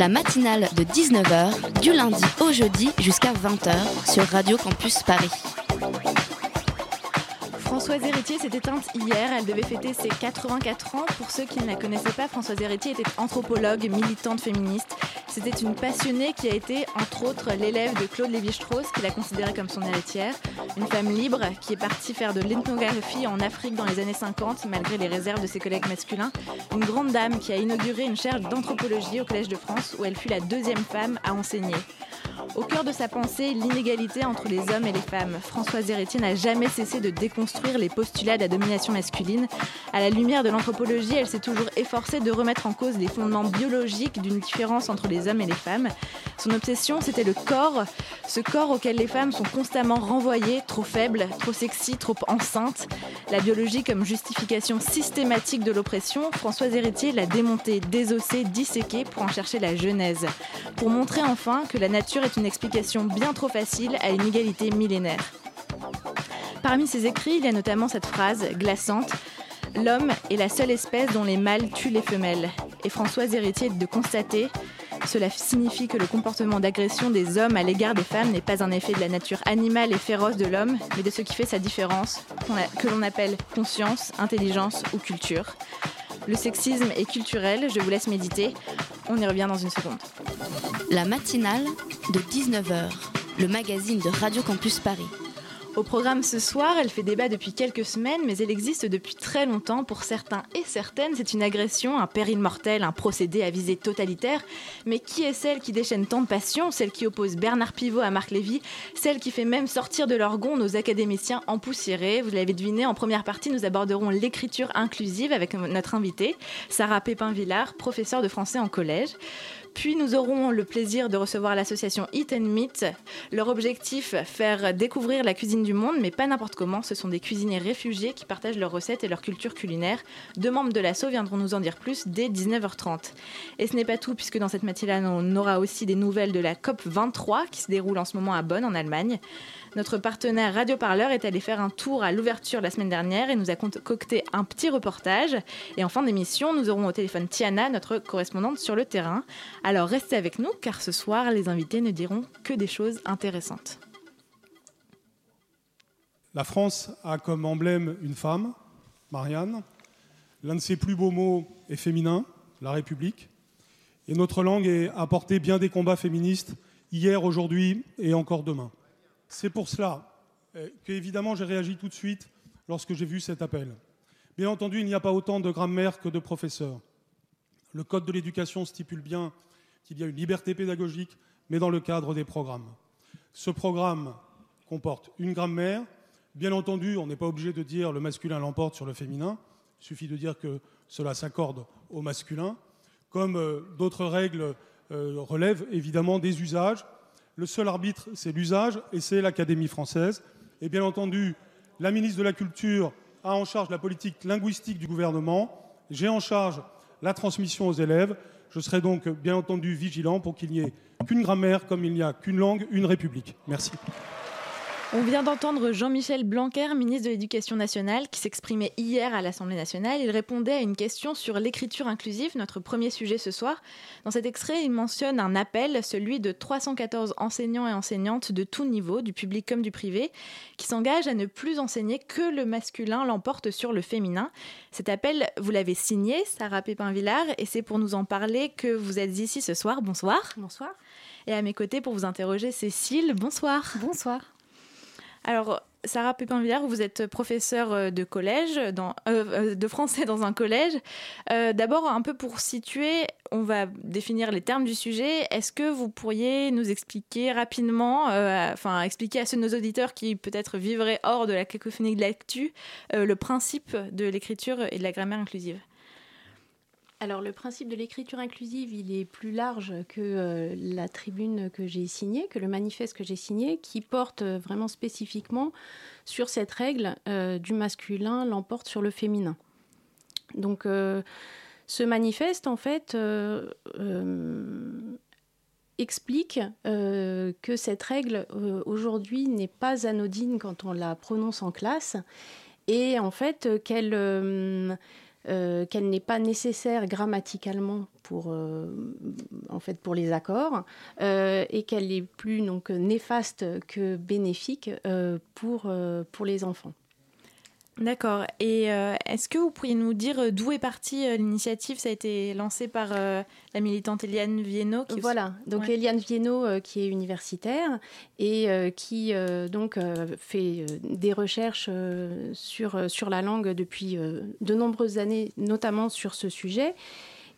La matinale de 19h, du lundi au jeudi jusqu'à 20h sur Radio Campus Paris. Françoise Héritier s'est éteinte hier. Elle devait fêter ses 84 ans. Pour ceux qui ne la connaissaient pas, Françoise Héritier était anthropologue, militante féministe. C'était une passionnée qui a été, entre autres, l'élève de Claude Lévi-Strauss, qui l'a considérée comme son héritière. Une femme libre qui est partie faire de l'ethnographie en Afrique dans les années 50, malgré les réserves de ses collègues masculins. Une grande dame qui a inauguré une chaire d'anthropologie au Collège de France, où elle fut la deuxième femme à enseigner. Au cœur de sa pensée, l'inégalité entre les hommes et les femmes. Françoise Héritier n'a jamais cessé de déconstruire les postulats de la domination masculine. À la lumière de l'anthropologie, elle s'est toujours efforcée de remettre en cause les fondements biologiques d'une différence entre les hommes et les femmes. Son obsession, c'était le corps, ce corps auquel les femmes sont constamment renvoyées, trop faibles, trop sexy, trop enceintes. La biologie comme justification systématique de l'oppression, Françoise Héritier l'a démontée, désossée, disséquée pour en chercher la genèse. Pour montrer enfin que la nature est une explication bien trop facile à une égalité millénaire. Parmi ses écrits, il y a notamment cette phrase glaçante L'homme est la seule espèce dont les mâles tuent les femelles. Et Françoise Héritier de constater cela signifie que le comportement d'agression des hommes à l'égard des femmes n'est pas un effet de la nature animale et féroce de l'homme, mais de ce qui fait sa différence, que l'on appelle conscience, intelligence ou culture. Le sexisme est culturel, je vous laisse méditer. On y revient dans une seconde. La matinale de 19h, le magazine de Radio Campus Paris. Au programme ce soir, elle fait débat depuis quelques semaines, mais elle existe depuis très longtemps. Pour certains et certaines, c'est une agression, un péril mortel, un procédé à visée totalitaire. Mais qui est celle qui déchaîne tant de passion Celle qui oppose Bernard Pivot à Marc Lévy? Celle qui fait même sortir de leur gond nos académiciens empoussiérés Vous l'avez deviné, en première partie, nous aborderons l'écriture inclusive avec notre invitée, Sarah Pépin-Villard, professeure de français en collège. Puis nous aurons le plaisir de recevoir l'association Eat and Meat. Leur objectif, faire découvrir la cuisine du monde, mais pas n'importe comment. Ce sont des cuisiniers réfugiés qui partagent leurs recettes et leur culture culinaire. Deux membres de l'asso viendront nous en dire plus dès 19h30. Et ce n'est pas tout, puisque dans cette matinale, on aura aussi des nouvelles de la COP 23 qui se déroule en ce moment à Bonn, en Allemagne. Notre partenaire Radio Parleur est allé faire un tour à l'ouverture la semaine dernière et nous a concocté un petit reportage. Et en fin d'émission, nous aurons au téléphone Tiana, notre correspondante sur le terrain. Alors restez avec nous car ce soir, les invités ne diront que des choses intéressantes. La France a comme emblème une femme, Marianne. L'un de ses plus beaux mots est féminin, la République. Et notre langue a porté bien des combats féministes hier, aujourd'hui et encore demain. C'est pour cela euh, que, évidemment, j'ai réagi tout de suite lorsque j'ai vu cet appel. Bien entendu, il n'y a pas autant de grammaire que de professeurs. Le Code de l'éducation stipule bien qu'il y a une liberté pédagogique, mais dans le cadre des programmes. Ce programme comporte une grammaire. Bien entendu, on n'est pas obligé de dire le masculin l'emporte sur le féminin. Il suffit de dire que cela s'accorde au masculin. Comme euh, d'autres règles euh, relèvent évidemment des usages. Le seul arbitre, c'est l'usage et c'est l'Académie française. Et bien entendu, la ministre de la Culture a en charge la politique linguistique du gouvernement. J'ai en charge la transmission aux élèves. Je serai donc bien entendu vigilant pour qu'il n'y ait qu'une grammaire comme il n'y a qu'une langue, une république. Merci. On vient d'entendre Jean-Michel Blanquer, ministre de l'Éducation nationale, qui s'exprimait hier à l'Assemblée nationale. Il répondait à une question sur l'écriture inclusive, notre premier sujet ce soir. Dans cet extrait, il mentionne un appel, celui de 314 enseignants et enseignantes de tout niveau, du public comme du privé, qui s'engagent à ne plus enseigner que le masculin l'emporte sur le féminin. Cet appel, vous l'avez signé, Sarah Pépin-Villard, et c'est pour nous en parler que vous êtes ici ce soir. Bonsoir. Bonsoir. Et à mes côtés, pour vous interroger, Cécile. Bonsoir. Bonsoir. Alors, Sarah Pépin-Villard, vous êtes professeure euh, dans, euh, de français dans un collège. Euh, D'abord, un peu pour situer, on va définir les termes du sujet. Est-ce que vous pourriez nous expliquer rapidement, euh, enfin expliquer à ceux de nos auditeurs qui peut-être vivraient hors de la cacophonie de l'actu, euh, le principe de l'écriture et de la grammaire inclusive? Alors le principe de l'écriture inclusive, il est plus large que euh, la tribune que j'ai signée, que le manifeste que j'ai signé, qui porte euh, vraiment spécifiquement sur cette règle euh, du masculin l'emporte sur le féminin. Donc ce manifeste, en fait, explique que cette règle aujourd'hui n'est pas anodine quand on la prononce en classe et en fait qu'elle euh, qu'elle n'est pas nécessaire grammaticalement pour, euh, en fait, pour les accords euh, et qu'elle est plus donc, néfaste que bénéfique pour, pour les enfants. D'accord. Et euh, est-ce que vous pourriez nous dire euh, d'où est partie euh, l'initiative? Ça a été lancé par la militante Eliane Viennot. voilà. Donc Eliane Viennot, qui est universitaire et qui donc fait des recherches sur, sur la langue depuis de nombreuses années, notamment sur ce sujet.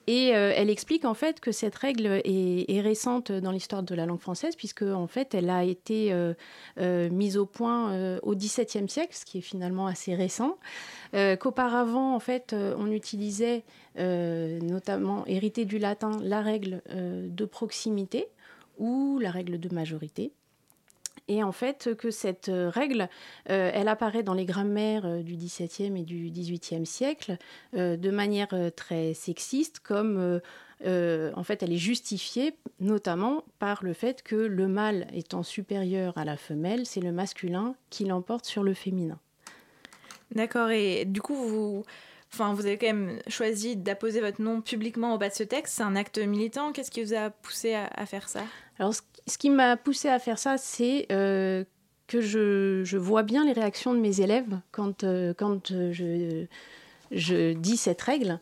Et euh, elle explique en fait que cette règle est, récente dans l'histoire de la langue française, puisque en fait elle a été euh, euh, mise au point au XVIIe siècle, ce qui est finalement assez récent. Qu'auparavant, en fait, on utilisait, notamment hérité du latin, la règle de proximité ou la règle de majorité. Et en fait, que cette euh, règle, euh, elle apparaît dans les grammaires euh, du XVIIe et du XVIIIe siècle de manière très sexiste, comme en fait, elle est justifiée notamment par le fait que le mâle étant supérieur à la femelle, c'est le masculin qui l'emporte sur le féminin. D'accord. Et du coup, vous, enfin, vous avez quand même choisi d'apposer votre nom publiquement au bas de ce texte. C'est un acte militant. Qu'est-ce qui vous a poussé à, faire ça? Alors, ce qui m'a poussé à faire ça, c'est euh, que je, vois bien les réactions de mes élèves quand, euh, quand euh, je, dis cette règle.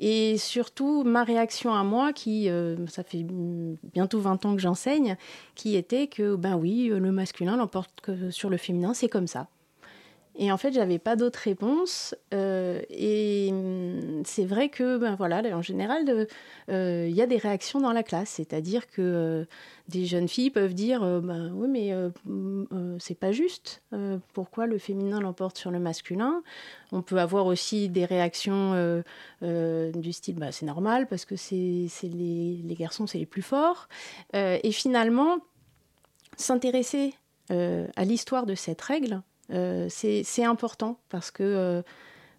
Et surtout, ma réaction à moi, qui, ça fait bientôt 20 ans que j'enseigne, qui était que, ben oui, le masculin l'emporte sur le féminin, c'est comme ça. Et en fait, j'avais pas d'autre réponse. Euh, et hum, c'est vrai que, ben voilà, en général, euh, il y a des réactions dans la classe. C'est-à-dire que euh, des jeunes filles peuvent dire ben oui, mais c'est pas juste. pourquoi le féminin l'emporte sur le masculin? On peut avoir aussi des réactions du style bah, c'est normal parce que c'est les, les, garçons, c'est les plus forts. et finalement, s'intéresser à l'histoire de cette règle, c'est important parce que euh,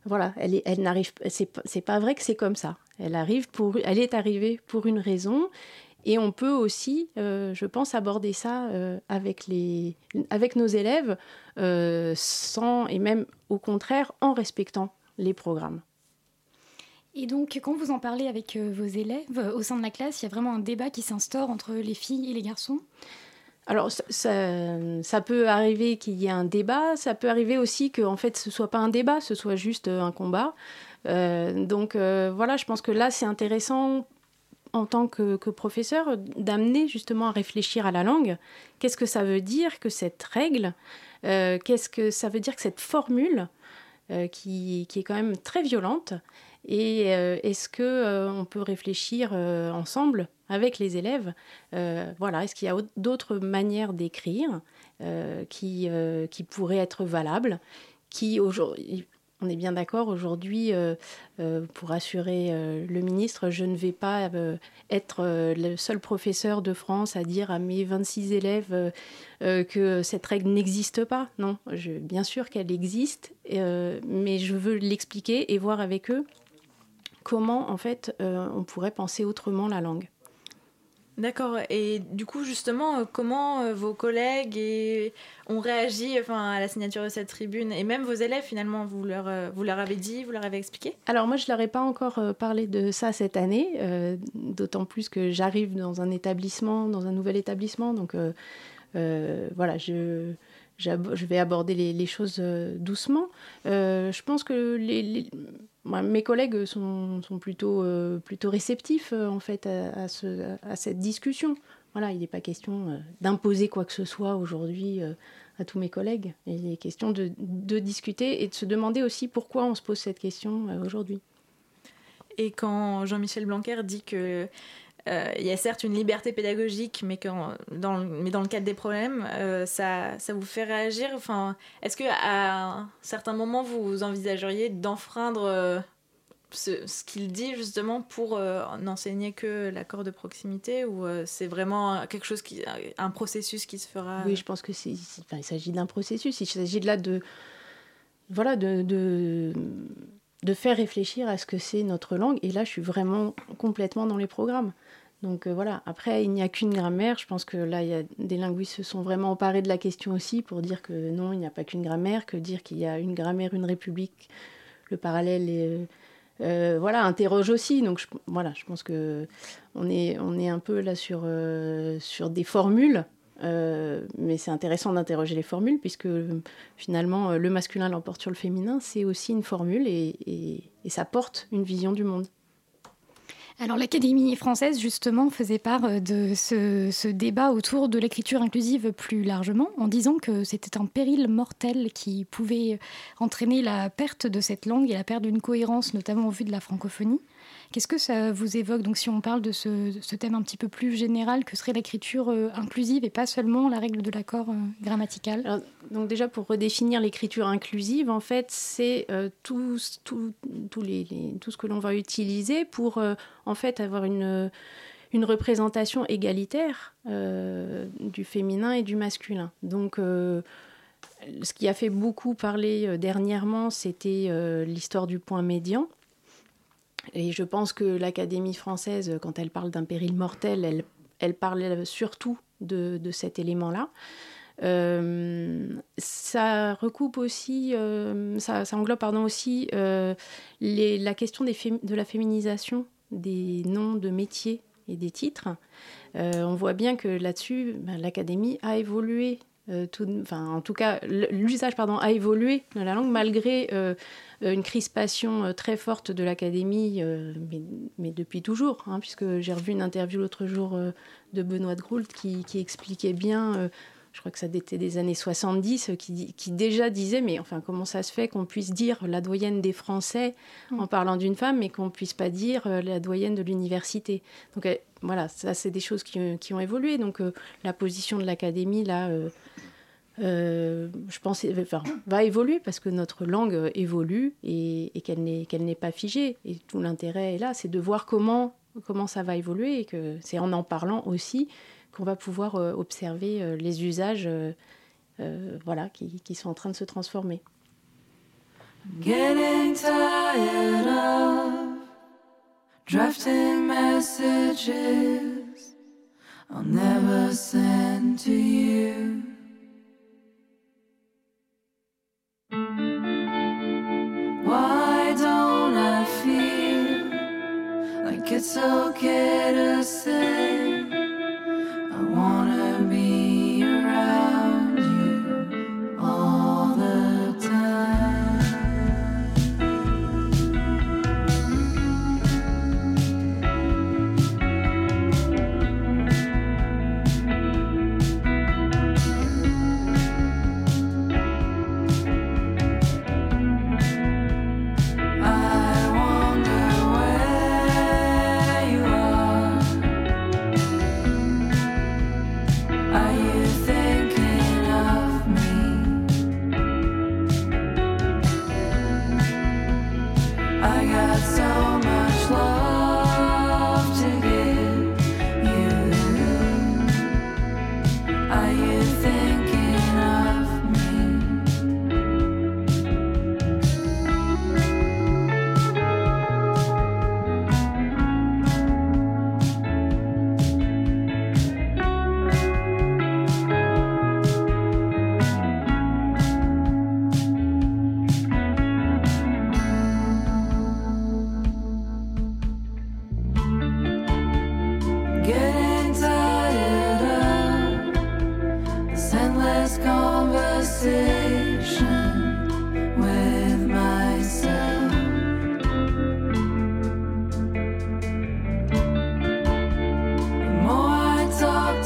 voilà, elle, elle n'arrive, c'est pas vrai que c'est comme ça. Elle arrive pour, elle est arrivée pour une raison. Et on peut aussi, euh, je pense, aborder ça avec, les, avec nos élèves sans, et même au contraire, en respectant les programmes. Et donc, quand vous en parlez avec vos élèves au sein de la classe, il y a vraiment un débat qui s'instaure entre les filles et les garçons? Alors, ça, peut arriver qu'il y ait un débat, ça peut arriver aussi que en fait, ce soit pas un débat, ce soit juste euh, un combat. Euh, donc euh, voilà, je pense que là, c'est intéressant en tant que, professeur d'amener justement à réfléchir à la langue. Qu'est-ce que ça veut dire que cette règle? Qu'est-ce que ça veut dire que cette formule qui, qui, est quand même très violente? Et est-ce que on peut réfléchir ensemble avec les élèves. Euh, voilà, est-ce qu'il y a d'autres manières d'écrire euh, qui, euh, qui pourraient être valables qui aujourd'hui on est bien d'accord aujourd'hui, pour assurer le ministre, je ne vais pas être le seul professeur de France à dire à mes 26 élèves que cette règle n'existe pas. Non, bien sûr qu'elle existe, mais je veux l'expliquer et voir avec eux comment en fait on pourrait penser autrement la langue. D'accord. Et du coup, justement, euh, comment euh, vos collègues ont réagi enfin, à la signature de cette tribune? Et même vos élèves, finalement, vous leur, euh, vous leur avez dit, vous leur avez expliqué? Alors moi, je ne leur ai pas encore parlé de ça cette année, d'autant plus que j'arrive dans un établissement, dans un nouvel établissement. Donc voilà, je je vais aborder les, choses euh, doucement. Euh, je pense que mes collègues sont, plutôt, euh, plutôt réceptifs en fait à, ce, à, cette discussion. Voilà, il n'est pas question d'imposer quoi que ce soit aujourd'hui à tous mes collègues. Il est question de, discuter et de se demander aussi pourquoi on se pose cette question aujourd'hui. Et quand Jean-Michel Blanquer dit que il y a certes une liberté pédagogique, mais, dans, le, cadre des problèmes, euh, ça, vous fait réagir. Enfin, Est-ce qu'à un certain moment, vous envisageriez d'enfreindre euh, ce, qu'il dit justement pour n'enseigner que l'accord de proximité ou c'est vraiment quelque chose qui un processus qui se fera Oui, je pense que c'est enfin, il s'agit d'un processus. Il s'agit de là de voilà de, de faire réfléchir à ce que c'est notre langue. Et là, je suis vraiment complètement dans les programmes. Donc euh, voilà, après, il n'y a qu'une grammaire. Je pense que là, il y a des linguistes se sont vraiment emparés de la question aussi pour dire que non, il n'y a pas qu'une grammaire, que dire qu'il y a une grammaire, une république, le parallèle est, euh, voilà, interroge aussi. Donc voilà, je pense que on est, un peu là sur, euh, sur des formules. mais c'est intéressant d'interroger les formules puisque finalement le masculin l'emporte sur le féminin, c'est aussi une formule et ça porte une vision du monde. Alors l'Académie française, justement, faisait part euh, de ce, débat autour de l'écriture inclusive plus largement, en disant que c'était un péril mortel qui pouvait entraîner la perte de cette langue et la perte d'une cohérence, notamment au vu de la francophonie. Qu'est-ce que ça vous évoque Donc, si on parle de ce, thème un petit peu plus général, que serait l'écriture euh, inclusive et pas seulement la règle de l'accord euh, grammatical? Donc, déjà, pour redéfinir l'écriture inclusive, en fait, c'est euh, tout, ce que l'on va utiliser pour, en fait, avoir une, une représentation égalitaire du féminin et du masculin. Donc, ce qui a fait beaucoup parler dernièrement, c'était l'histoire du point médian. Et je pense que l'Académie française, quand elle parle d'un péril mortel, elle, parle surtout de, cet élément-là. Euh, ça recoupe aussi, euh, ça, englobe pardon, aussi euh, la question de la féminisation des noms de métiers et des titres. on voit bien que là-dessus, ben, l'Académie a évolué. Tout, en tout cas, l'usage a évolué de la langue malgré une crispation euh, très forte de l'académie, euh, mais, depuis toujours, hein, puisque j'ai revu une interview l'autre jour de Benoît de Groult qui, expliquait bien je crois que ça datait des années 70, qui, qui, déjà disait, mais enfin, comment ça se fait qu'on puisse dire la doyenne des Français mm. en parlant d'une femme, mais qu'on ne puisse pas dire la doyenne de l'université Donc voilà, ça, c'est des choses qui, qui, ont évolué. Donc la position de l'Académie, là, euh, je pense, enfin, va évoluer parce que notre langue évolue et, qu'elle n'est qu'elle n'est pas figée. Et tout l'intérêt est là, c'est de voir comment comment ça va évoluer et que c'est en en parlant aussi qu'on va pouvoir euh, observer euh, les usages, voilà, qui, qui, sont en train de se transformer. Getting tired of drafting messages I'll never send to you. yourself.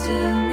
To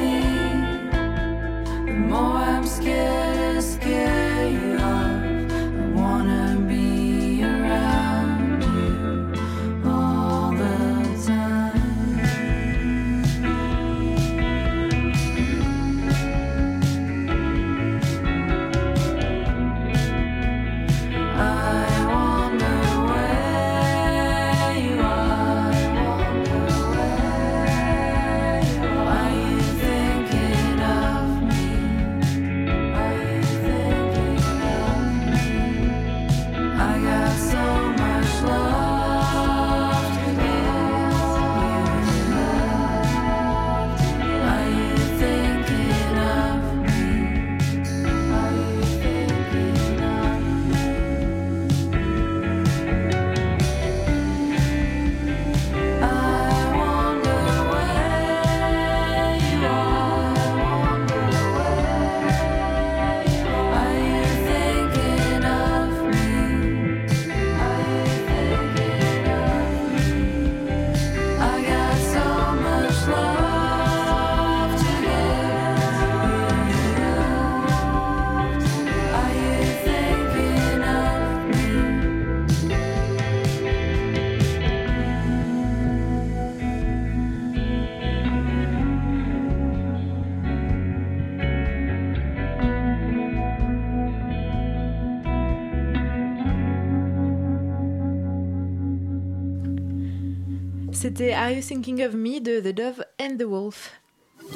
C'était Are You Thinking of Me de The Dove and the Wolf.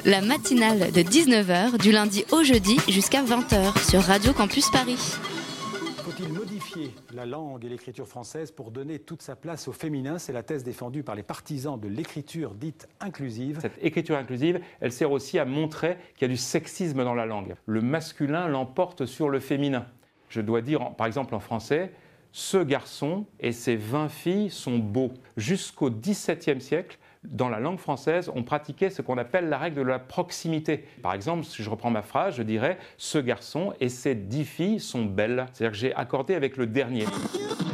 La matinale de 19h du lundi au jeudi jusqu'à 20h sur Radio Campus Paris. Faut-il modifier la langue et l'écriture française pour donner toute sa place au féminin? C'est la thèse défendue par les partisans de l'écriture dite inclusive. Cette écriture inclusive, elle sert aussi à montrer qu'il y a du sexisme dans la langue. Le masculin l'emporte sur le féminin. Je dois dire, par exemple en français, ce garçon et ses 20 filles sont beaux. Jusqu'au XVIIe siècle, dans la langue française, on pratiquait ce qu'on appelle la règle de la proximité. Par exemple, si je reprends ma phrase, je dirais ce garçon et ses dix filles sont belles. C'est-à-dire que j'ai accordé avec le dernier.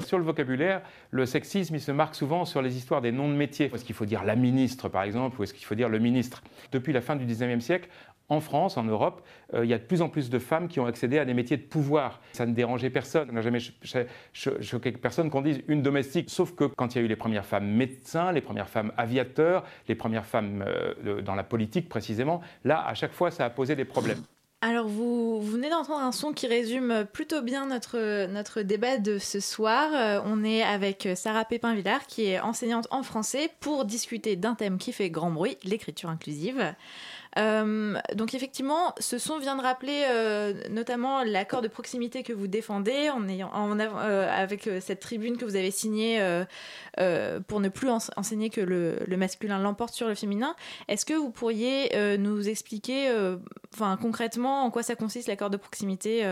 Sur le vocabulaire, le sexisme, se marque souvent sur les histoires des noms de métiers. Est-ce qu'il faut dire la ministre, par exemple, ou est-ce qu'il faut dire le ministre? Depuis la fin du XIXe siècle, en France, en Europe, euh, il y a de plus en plus de femmes qui ont accédé à des métiers de pouvoir. Ça ne dérangeait personne. On n'a jamais choqué personne qu'on dise une domestique, sauf que quand il y a eu les premières femmes médecins, les premières femmes aviateurs, les premières femmes euh, dans la politique précisément, là, à chaque fois, ça a posé des problèmes. Alors, vous, venez d'entendre un son qui résume plutôt bien notre, notre débat de ce soir. Euh, on est avec Sarah Pépin-Villard, qui est enseignante en français, pour discuter d'un thème qui fait grand bruit, l'écriture inclusive. Euh, donc effectivement, ce son vient de rappeler euh, notamment l'accord de proximité que vous défendez en ayant, euh, avec cette tribune que vous avez signée pour ne plus enseigner que le, masculin l'emporte sur le féminin. Est-ce que vous pourriez nous expliquer, enfin concrètement, en quoi ça consiste l'accord de proximité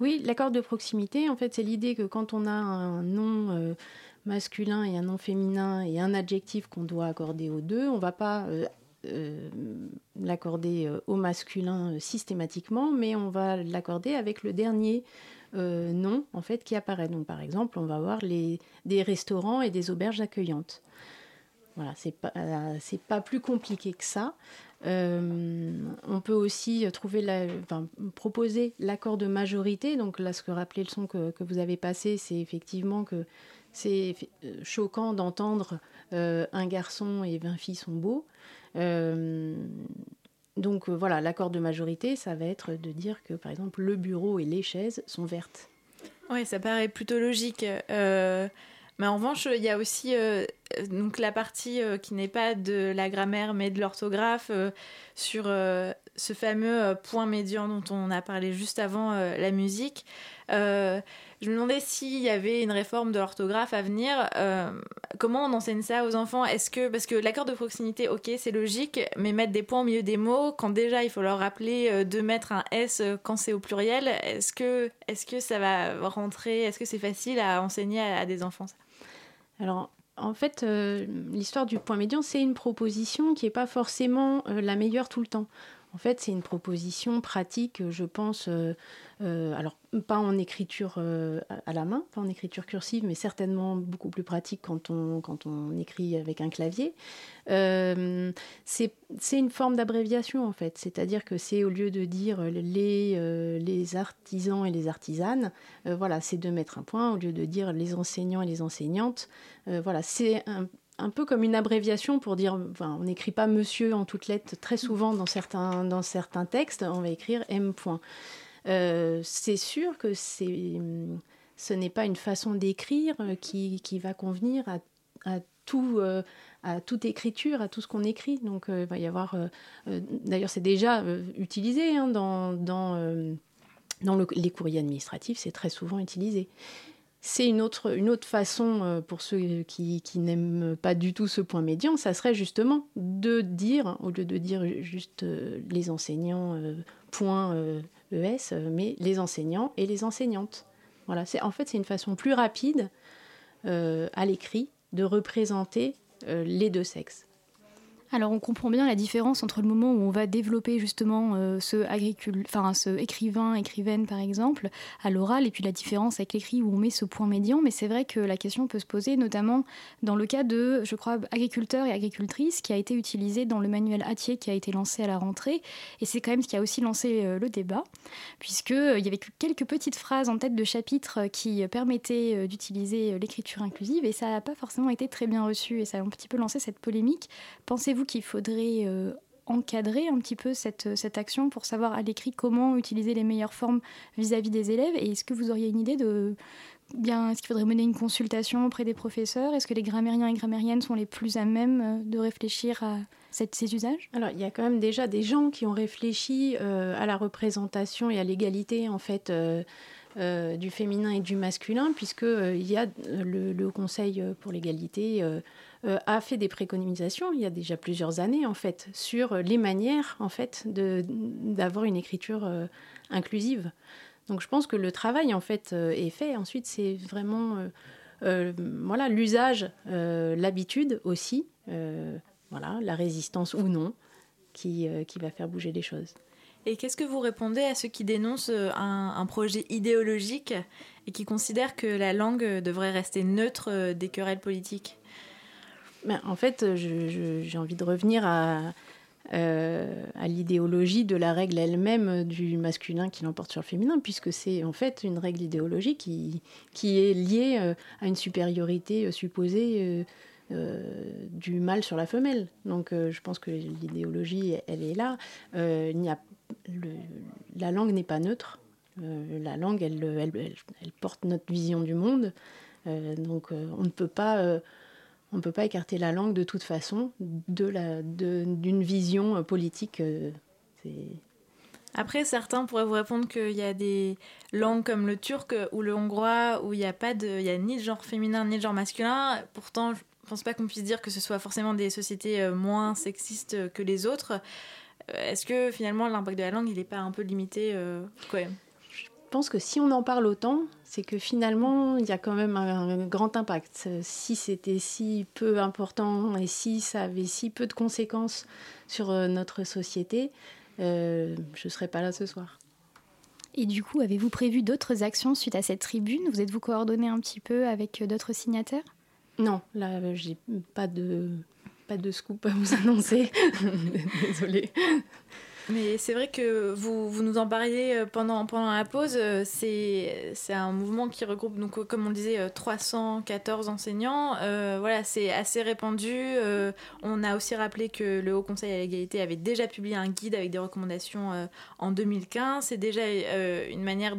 Oui, l'accord de proximité, en fait, c'est l'idée que quand on a un nom masculin et un nom féminin et un adjectif qu'on doit accorder aux deux, on ne va pas l'accorder euh, au masculin euh, systématiquement, mais on va l'accorder avec le dernier nom en fait qui apparaît. Donc par exemple, on va avoir les, des restaurants et des auberges accueillantes. Voilà, c'est pas pas plus compliqué que ça. on peut aussi trouver la, enfin, proposer l'accord de majorité. Donc là, ce que rappelait le son que, que vous avez passé, c'est effectivement que c'est choquant d'entendre un garçon et 20 filles sont beaux. Euh, donc euh, voilà, l'accord de majorité, ça va être de dire que par exemple le bureau et les chaises sont vertes. Oui, ça paraît plutôt logique. Euh, mais en revanche, il y a aussi donc la partie qui n'est pas de la grammaire mais de l'orthographe sur ce fameux point médian dont on a parlé juste avant la musique. Je me demandais s'il y avait une réforme de l'orthographe à venir. Euh, comment on enseigne ça aux enfants? Est-ce que parce que l'accord de proximité, ok, c'est logique, mais mettre des points au milieu des mots, quand déjà il faut leur rappeler euh, de mettre un S quand c'est au pluriel, est-ce que est-ce que ça va rentrer? Est-ce que c'est facile à enseigner à, des enfants Alors en fait, euh, l'histoire du point médian, c'est une proposition qui n'est pas forcément la meilleure tout le temps. En fait, c'est une proposition pratique, je pense, euh, alors, pas en écriture euh, à la main, pas en écriture cursive, mais certainement beaucoup plus pratique quand on, écrit avec un clavier. Euh, c'est une forme d'abréviation, en fait. C'est-à-dire que c'est au lieu de dire les, les artisans et les artisanes, voilà, c'est de mettre un point, au lieu de dire les enseignants et les enseignantes. voilà, c'est un, un peu comme une abréviation pour dire, enfin, on n'écrit pas monsieur en toutes lettres très souvent dans certains, dans certains textes, on va écrire M. Euh, c'est sûr que ce n'est pas une façon d'écrire qui, va convenir à, tout, euh, à toute écriture, à tout ce qu'on écrit. Donc euh, il va y avoir, d'ailleurs c'est déjà utilisé hein, dans, dans, dans les courriers administratifs, c'est très souvent utilisé. C'est une autre, façon pour ceux qui, n'aiment pas du tout ce point médian, ça serait justement de dire, au lieu de dire juste les enseignants, euh, mais les enseignants et les enseignantes. Voilà, c'est en fait c'est une façon plus rapide euh, à l'écrit de représenter euh, les deux sexes. Alors on comprend bien la différence entre le moment où on va développer justement euh, ce, enfin, ce écrivain, écrivaine par exemple, à l'oral, et puis la différence avec l'écrit où on met ce point médian. Mais c'est vrai que la question peut se poser notamment dans le cas de, je crois, agriculteurs et agricultrices, qui a été utilisé dans le manuel Atier qui a été lancé à la rentrée. Et c'est quand même ce qui a aussi lancé euh, le débat, puisqu'il euh, il y avait quelques petites phrases en tête de chapitre qui permettaient d'utiliser l'écriture inclusive, et ça n'a pas forcément été très bien reçu, et ça a un petit peu lancé cette polémique. Pensez-vous qu'il faudrait euh, encadrer un petit peu cette, cette, action pour savoir à l'écrit comment utiliser les meilleures formes vis-à-vis des élèves Et est-ce que vous auriez une idée de bien, est-ce qu'il faudrait mener une consultation auprès des professeurs? Est-ce que les grammairiens et grammairiennes sont les plus à même de réfléchir à ces usages? Alors, il y a quand même déjà des gens qui ont réfléchi à la représentation et à l'égalité, en fait. du féminin et du masculin, puisque il y a le, Conseil pour l'égalité euh, a fait des préconisations il y a déjà plusieurs années en fait sur les manières en fait d'avoir une écriture euh, inclusive. Donc je pense que le travail en fait euh, est fait. Ensuite c'est vraiment voilà l'usage, l'habitude aussi, voilà la résistance ou non qui, qui va faire bouger les choses. Et qu'est-ce que vous répondez à ceux qui dénoncent un, projet idéologique et qui considèrent que la langue devrait rester neutre des querelles politiques? Ben, en fait, j'ai envie de revenir à, euh, à l'idéologie de la règle elle-même du masculin qui l'emporte sur le féminin, puisque c'est en fait une règle idéologique qui, est liée euh, à une supériorité euh, supposée du mâle sur la femelle. Donc je pense que l'idéologie, elle est là. il a, la langue n'est pas neutre. la langue, elle, porte notre vision du monde. donc on ne peut pas on ne peut pas écarter la langue de toute façon d'une vision euh, politique. Euh, Après, certains pourraient vous répondre qu'il y a des langues comme le turc ou le hongrois où il n'y a a ni de genre féminin ni de genre masculin. Pourtant, je ne pense pas qu'on puisse dire que ce soit forcément des sociétés euh, moins sexistes que les autres. Est-ce que finalement l'impact de la langue, il n'est pas un peu limité quand même? Pense que si on en parle autant, c'est que finalement, il y a quand même un, grand impact. Si c'était si peu important et si ça avait si peu de conséquences sur euh, notre société, euh, je ne serais pas là ce soir. Et du coup, avez-vous prévu d'autres actions suite à cette tribune? Vous êtes-vous coordonné un petit peu avec euh, d'autres signataires? Non, là, j'ai pas de, pas de scoop à vous annoncer. Désolée. Mais c'est vrai que vous, vous nous en parliez euh, pendant, pendant la pause. Euh, c'est, un mouvement qui regroupe, donc, euh, comme on disait, 314 enseignants. voilà, c'est assez répandu. on a aussi rappelé que le Haut Conseil à l'égalité avait déjà publié un guide avec des recommandations en 2015. C'est déjà une manière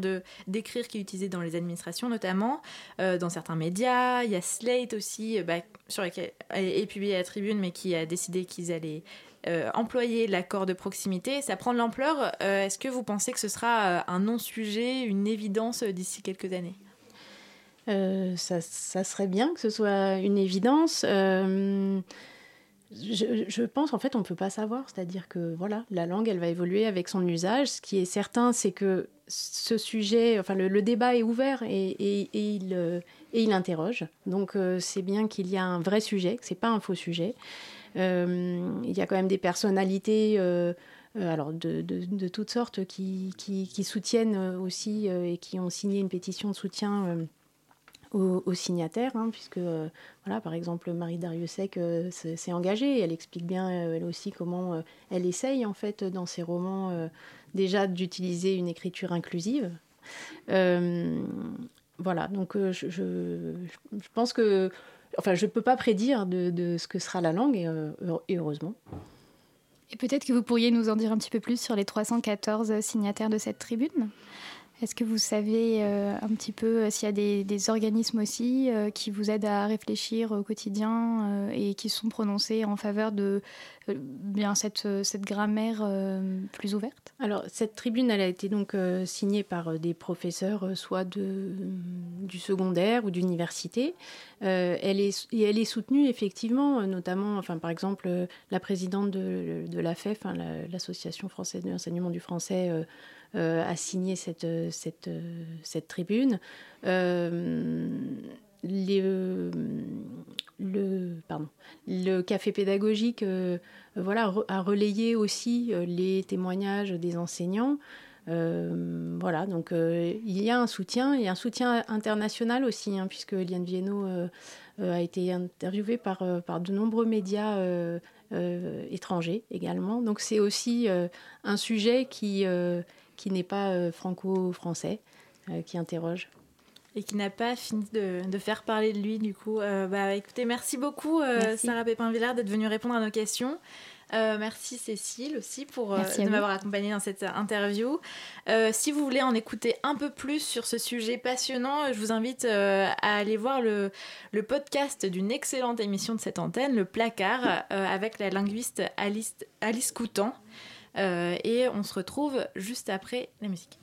d'écrire qui est utilisée dans les administrations, notamment, dans certains médias. Il y a Slate aussi, bah, sur laquelle est publié la tribune, mais qui a décidé qu'ils allaient euh, employer l'accord de proximité. Ça prend de l'ampleur. Euh, est-ce que vous pensez que ce sera euh, un non-sujet, une évidence d'ici quelques années? Ça, serait bien que ce soit une évidence. Je, pense en fait on ne peut pas savoir, c'est-à-dire que voilà, la langue elle va évoluer avec son usage. Ce qui est certain, c'est que ce sujet, enfin le, débat est ouvert et, et, il, et il interroge. Donc c'est bien qu'il y a un vrai sujet, que c'est pas un faux sujet. Euh, il y a quand même des personnalités euh, euh, alors de, toutes sortes qui, soutiennent aussi et qui ont signé une pétition de soutien aux, signataires, hein, puisque voilà, par exemple Marie Dariussec s'est engagée, elle explique bien elle aussi comment elle essaye en fait dans ses romans déjà d'utiliser une écriture inclusive. voilà, donc je, pense que Enfin, je ne peux pas prédire de, ce que sera la langue, euh, et, heureusement. Et peut-être que vous pourriez nous en dire un petit peu plus sur les 314 signataires de cette tribune? Est-ce que vous savez euh, un petit peu euh, s'il y a des, organismes aussi qui vous aident à réfléchir au quotidien et qui sont prononcés en faveur de bien cette, cette grammaire plus ouverte? Alors cette tribune, elle a été donc signée par des professeurs, soit de, du secondaire ou d'université, euh, elle, est, elle est soutenue effectivement, euh, notamment, enfin, par exemple, euh, la présidente de, de l'AFEF, hein, l'Association française de l'enseignement du français, a signé cette, cette, cette tribune. Les, le, pardon, le café pédagogique voilà, a relayé aussi les témoignages des enseignants. Euh, voilà, donc euh, il y a un soutien, et un soutien international aussi, hein, puisque Eliane Viennot euh, a été interviewée par, par de nombreux médias étrangers également. Donc c'est aussi un sujet qui, qui n'est pas franco-français, qui interroge et qui n'a pas fini de, de, faire parler de lui du coup. bah écoutez, merci beaucoup Sarah Pépin-Villard d'être venue répondre à nos questions. Euh, merci Cécile aussi pour euh, de m'avoir accompagnée dans cette interview. Euh, si vous voulez en écouter un peu plus sur ce sujet passionnant, je vous invite euh, à aller voir le, le podcast d'une excellente émission de cette antenne, Le Placard, euh, avec la linguiste Alice, Alice Coutan. Euh, et on se retrouve juste après la musique.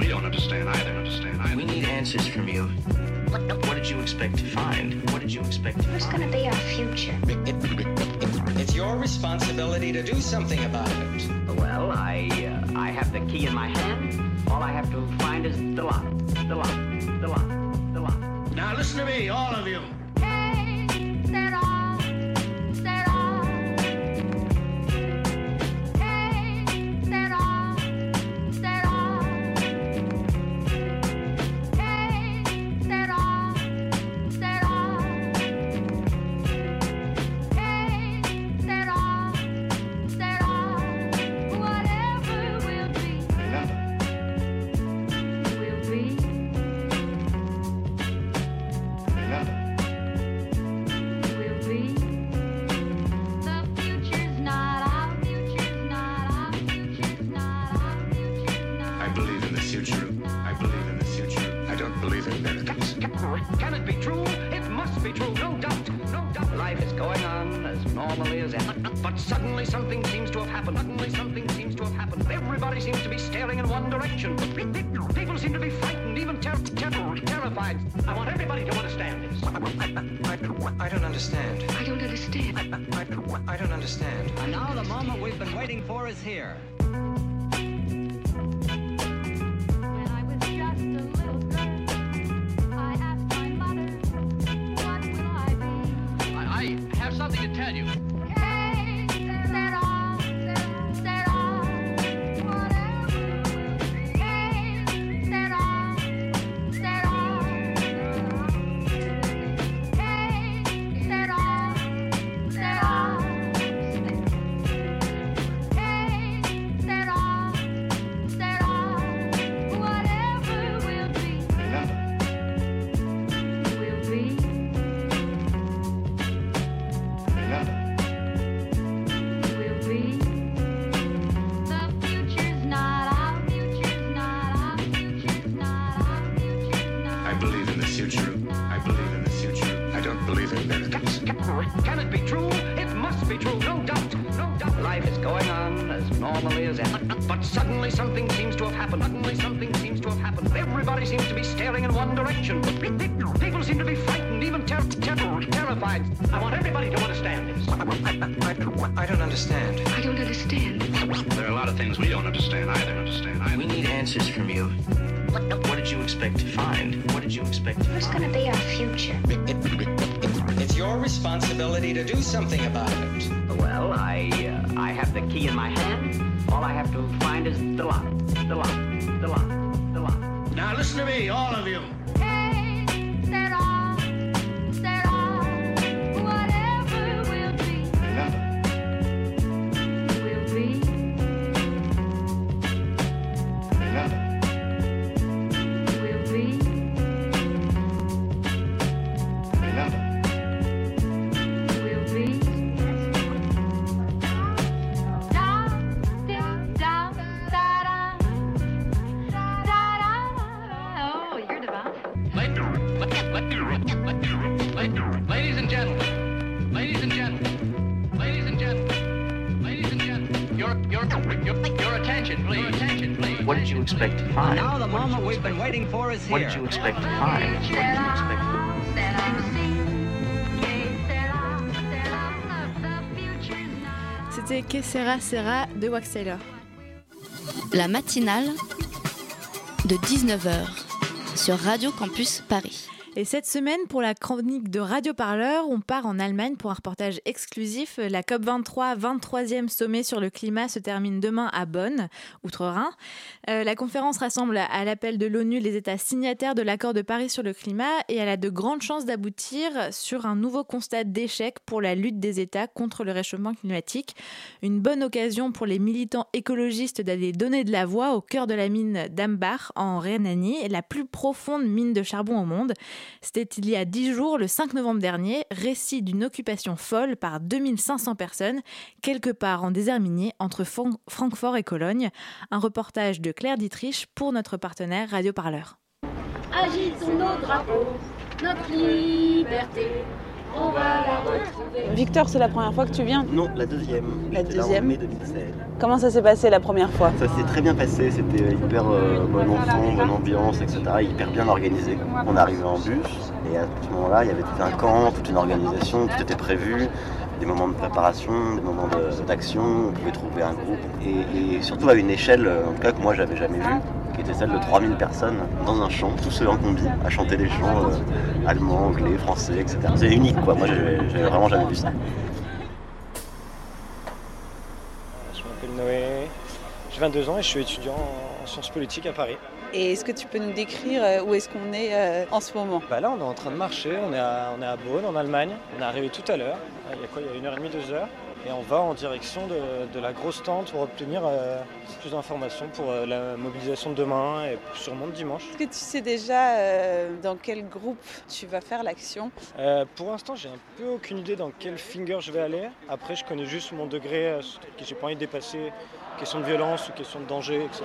We don't understand either. Understand either. We need answers from you. What did you expect to find? What did you expect to Who's gonna be our future? It's your responsibility to do something about it. Well, I uh, I have the key in my hand. All I have to find is the lock. The lock. The lock. The lock. Now listen to me, all of you. To me, all of you. Did you expect to find? Now the moment we've been waiting for is here. What did you expect to find? What did you expect? To find? C'était Que sera sera de Wax Taylor. La matinale de 19h sur Radio Campus Paris. Et cette semaine, pour la chronique de Radio Parleur, on part en Allemagne pour un reportage exclusif. La COP23, 23e sommet sur le climat, se termine demain à Bonn, outre-Rhin. Euh, la conférence rassemble à l'appel de l'ONU les États signataires de l'accord de Paris sur le climat et elle a de grandes chances d'aboutir sur un nouveau constat d'échec pour la lutte des États contre le réchauffement climatique. Une bonne occasion pour les militants écologistes d'aller donner de la voix au cœur de la mine d'Ambach en Rhénanie, la plus profonde mine de charbon au monde. C'était il y a dix jours, le 5 novembre dernier, récit d'une occupation folle par 2500 personnes, quelque part en désert minier entre Fran- Francfort et Cologne. Un reportage de Claire Dietrich pour notre partenaire Radio Parleur. On va la retrouver. Victor, c'est la première fois que tu viens Non, la deuxième. La là en deuxième mai 2016. Comment ça s'est passé la première fois Ça s'est très bien passé, c'était hyper euh, bon enfant, bonne ambiance, etc. Hyper bien organisé. On est arrivé en bus et à ce moment-là, il y avait tout un camp, toute une organisation, tout était prévu. Des moments de préparation, des moments d'action, on pouvait trouver un groupe. Et, surtout à une échelle, euh, en tout cas que moi j'avais jamais vue, qui était celle de 3000 personnes dans un champ, tous en combi, à chanter des chants euh, allemands, anglais, français, etc. C'est unique quoi, moi j'avais vraiment jamais vu ça. Je m'appelle Noé, j'ai 22 ans et je suis étudiant en sciences politiques à Paris. Et est-ce que tu peux nous décrire euh, où est-ce qu'on est euh, en ce moment? Bah là, on est en train de marcher, on est à, on est à Bonn, en Allemagne. On est arrivé tout à l'heure, il y a quoi? Il y a une heure et demie, deux heures. Et on va en direction de, de la grosse tente pour obtenir euh, plus d'informations pour euh, la mobilisation de demain et sûrement de dimanche. Est-ce que tu sais déjà euh, dans quel groupe tu vas faire l'action? Euh, pour l'instant, j'ai un peu aucune idée dans quel finger je vais aller. Après, je connais juste mon degré euh, que j'ai pas envie de dépasser, question de violence ou question de danger, etc.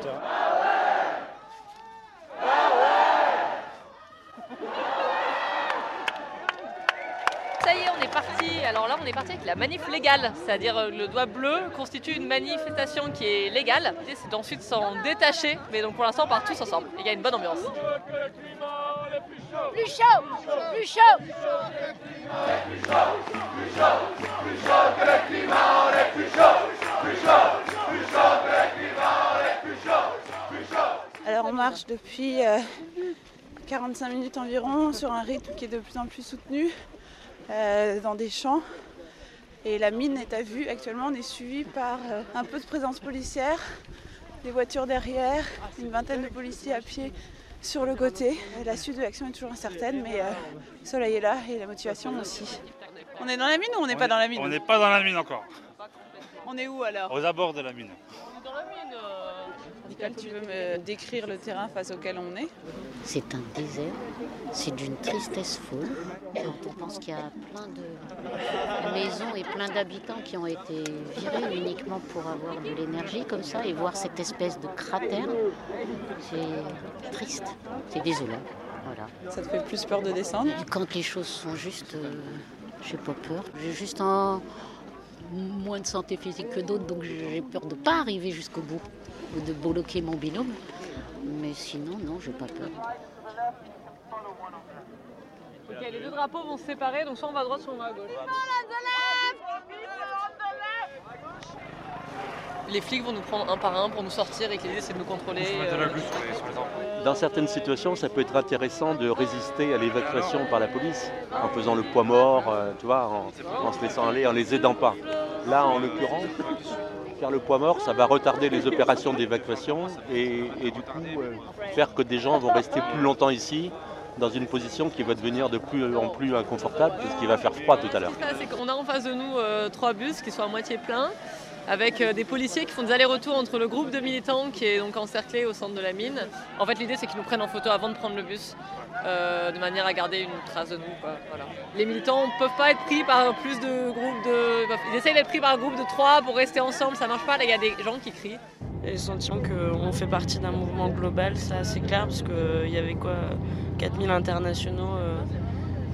Ça y est, on est parti. Alors là, on est parti avec la manif légale, c'est-à-dire euh, le doigt bleu constitue une manifestation qui est légale. L'idée, c'est d'ensuite s'en détacher. Mais donc pour l'instant, on part tous ensemble. Et il y a une bonne ambiance. Plus chaud, plus chaud. Alors on marche depuis euh, 45 minutes environ sur un rythme qui est de plus en plus soutenu euh, dans des champs. Et la mine est à vue. Actuellement on est suivi par euh, un peu de présence policière, des voitures derrière, une vingtaine de policiers à pied sur le côté. La suite de l'action est toujours incertaine mais euh, le soleil est là et la motivation aussi. On est dans la mine ou on n'est pas dans la mine? On n'est pas dans la mine encore, On est où alors? Aux abords de la mine. Nicole, tu veux me décrire le terrain face auquel on est? C'est un désert, c'est d'une tristesse folle. Quand on pense qu'il y a plein de maisons et plein d'habitants qui ont été virés uniquement pour avoir de l'énergie comme ça et voir cette espèce de cratère, c'est triste, c'est désolant. Voilà. Ça te fait plus peur de descendre? Quand les choses sont justes, euh, j'ai pas peur. J'ai juste moins de santé physique que d'autres, donc j'ai peur de pas arriver jusqu'au bout ou de bloquer mon binôme. Mais sinon, non, j'ai pas peur. Ok, les deux drapeaux vont se séparer, donc soit on va à droite, soit on va à gauche. Les flics vont nous prendre un par un pour nous sortir et que l'idée c'est de nous contrôler. euh, Dans certaines situations, ça peut être intéressant de résister à l'évacuation par la police, en faisant le poids mort, euh, tu vois, en, en se laissant aller, en les aidant pas. Là, en l'occurrence, faire le poids mort, ça va retarder les opérations d'évacuation et, du coup euh, faire que des gens vont rester plus longtemps ici, dans une position qui va devenir de plus en plus inconfortable, puisqu'il va faire froid tout à l'heure. Qu'on a en face de nous euh, trois bus qui sont à moitié pleins, avec euh, des policiers qui font des allers-retours entre le groupe de militants qui est donc encerclé au centre de la mine. En fait, l'idée c'est qu'ils nous prennent en photo avant de prendre le bus, euh, de manière à garder une trace de nous. Voilà. Les militants ne peuvent pas être pris par plus de groupes de. Ils essayent d'être pris par un groupe de trois pour rester ensemble, ça marche pas. Là, il y a des gens qui crient. Et le sentiment qu'on fait partie d'un mouvement global, ça c'est clair, parce qu'il y avait quoi 4000 internationaux euh,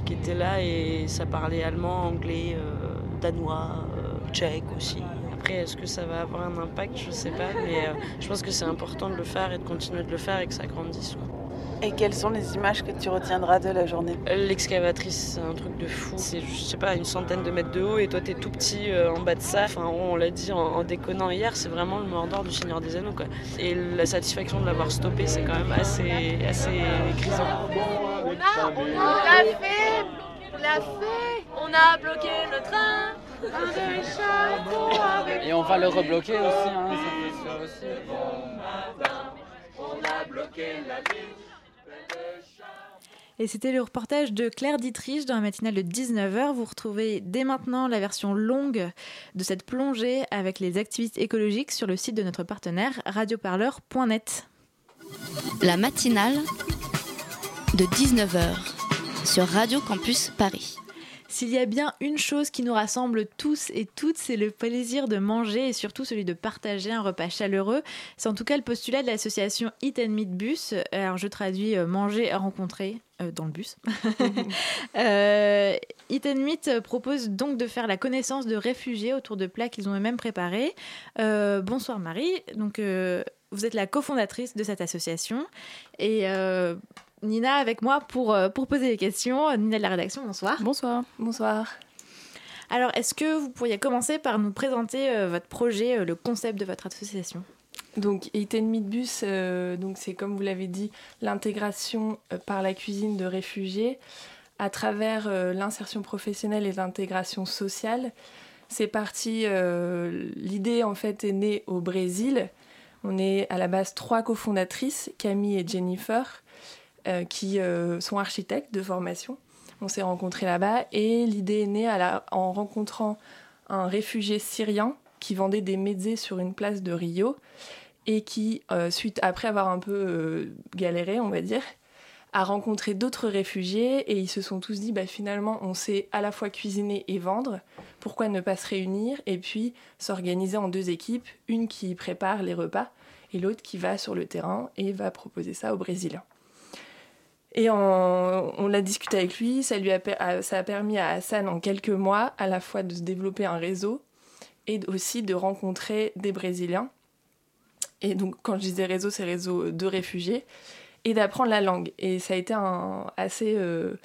qui étaient là et ça parlait allemand, anglais, euh, danois, euh, tchèque aussi. Après, est-ce que ça va avoir un impact? Je sais pas, mais euh, je pense que c'est important de le faire et de continuer de le faire et que ça grandisse. ouais. Et quelles sont les images que tu retiendras de la journée? L'excavatrice, c'est un truc de fou. C'est, je sais pas, une centaine de mètres de haut et toi t'es tout petit euh, en bas de ça. Enfin, on l'a dit en, en déconnant hier, c'est vraiment le Mordor du Seigneur des Anneaux, quoi. Et la satisfaction de l'avoir stoppé, c'est quand même assez, assez grisant. On a, on l'a fait, l'a fait, on a bloqué le train. Un des chapeaux avec Et on va le rebloquer aussi, hein, ça fait sûr aussi. On a bloqué la ligne. Et c'était le reportage de Claire Dietrich dans la matinale de 19h. Vous retrouvez dès maintenant la version longue de cette plongée avec les activistes écologiques sur le site de notre partenaire radioparleur.net. La matinale de 19h sur Radio Campus Paris. S'il y a bien une chose qui nous rassemble tous et toutes, c'est le plaisir de manger et surtout celui de partager un repas chaleureux. C'est en tout cas le postulat de l'association Eat and Meet Bus. Alors je traduis euh, manger, rencontrer euh, dans le bus. euh, Eat and Meet propose donc de faire la connaissance de réfugiés autour de plats qu'ils ont eux-mêmes préparés. Euh, bonsoir Marie. Donc euh, vous êtes la cofondatrice de cette association et euh, Nina avec moi pour, euh, pour poser les questions. Nina de la rédaction, bonsoir. Bonsoir. Bonsoir. Alors, est-ce que vous pourriez commencer par nous présenter euh, votre projet, euh, le concept de votre association? Donc, Eat and Meet Bus, euh, donc c'est comme vous l'avez dit, l'intégration euh, par la cuisine de réfugiés à travers euh, l'insertion professionnelle et l'intégration sociale. C'est parti, euh, l'idée en fait est née au Brésil. On est à la base trois cofondatrices, Camille et Jennifer, euh, qui euh, sont architectes de formation. On s'est rencontrés là-bas et l'idée est née en rencontrant un réfugié syrien qui vendait des mezzés sur une place de Rio et qui, euh, suite après avoir un peu galéré, on va dire, a rencontré d'autres réfugiés et ils se sont tous dit bah, finalement on sait à la fois cuisiner et vendre, pourquoi ne pas se réunir et puis s'organiser en deux équipes, une qui prépare les repas et l'autre qui va sur le terrain et va proposer ça aux Brésiliens. Et on a discuté avec lui, ça, lui a, permis à Hassan en quelques mois à la fois de se développer un réseau et aussi de rencontrer des Brésiliens. Et donc quand je disais réseau, c'est réseau de réfugiés et d'apprendre la langue. Et ça a été assez euh,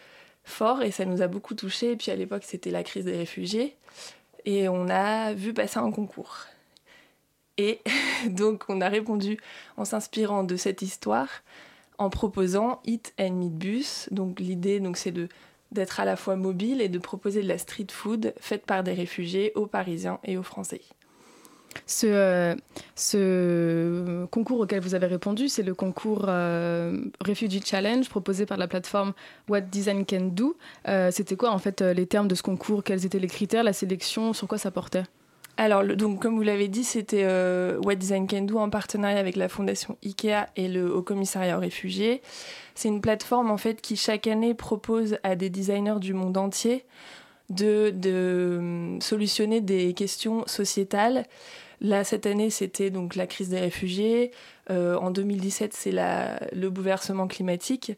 fort et ça nous a beaucoup touchés. Et puis à l'époque, c'était la crise des réfugiés et on a vu passer un concours. Et donc on a répondu en s'inspirant de cette histoire en proposant Eat and Meet Bus. Donc l'idée donc c'est de d'être à la fois mobile et de proposer de la street food faite par des réfugiés aux Parisiens et aux Français. Ce, euh, ce concours auquel vous avez répondu, c'est le concours euh, Refugee Challenge proposé par la plateforme What Design Can Do. Euh, C'était quoi en fait les termes de ce concours? Quels étaient les critères, la sélection? Sur quoi ça portait? Alors, le- donc, comme vous l'avez dit, c'était euh, What Design Can Do en partenariat avec la fondation IKEA et le Haut Commissariat aux réfugiés. C'est une plateforme en fait qui chaque année propose à des designers du monde entier de, de hum, solutionner des questions sociétales. Là, cette année, c'était donc la crise des réfugiés. Euh, en 2017, c'est le bouleversement climatique.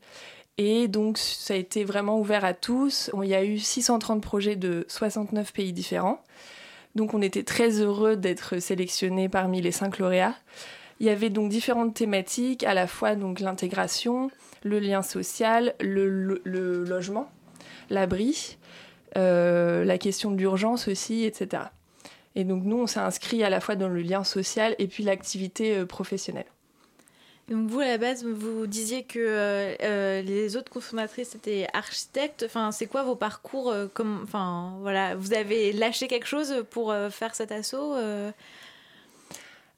Et donc, ça a été vraiment ouvert à tous. Il y a eu 630 projets de 69 pays différents. Donc on était très heureux d'être sélectionnés parmi les cinq lauréats. Il y avait donc différentes thématiques, à la fois donc l'intégration, le lien social, le, logement, l'abri, euh, la question de l'urgence aussi, etc. Et donc nous, on s'est inscrit à la fois dans le lien social et puis l'activité euh, professionnelle. Donc vous, à la base, vous disiez que euh, euh, les autres cofondatrices étaient architectes. Enfin, c'est quoi vos parcours euh, enfin, voilà, Vous avez lâché quelque chose pour faire cet assaut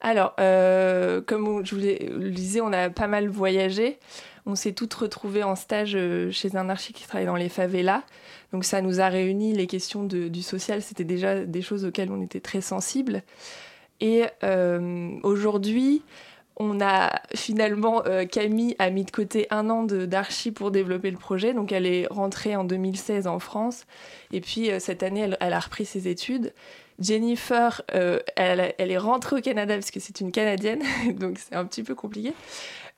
Alors, comme je vous le disais, on a pas mal voyagé. On s'est toutes retrouvées en stage chez un archi qui travaille dans les favelas. Donc ça nous a réunis. Les questions du social, c'était déjà des choses auxquelles on était très sensibles. Et aujourd'hui, on a finalement, euh, Camille a mis de côté un an d'archi pour développer le projet. Donc elle est rentrée en 2016 en France. Et puis euh, cette année, elle, a repris ses études. Jennifer, euh, elle, est rentrée au Canada parce que c'est une Canadienne, donc c'est un petit peu compliqué.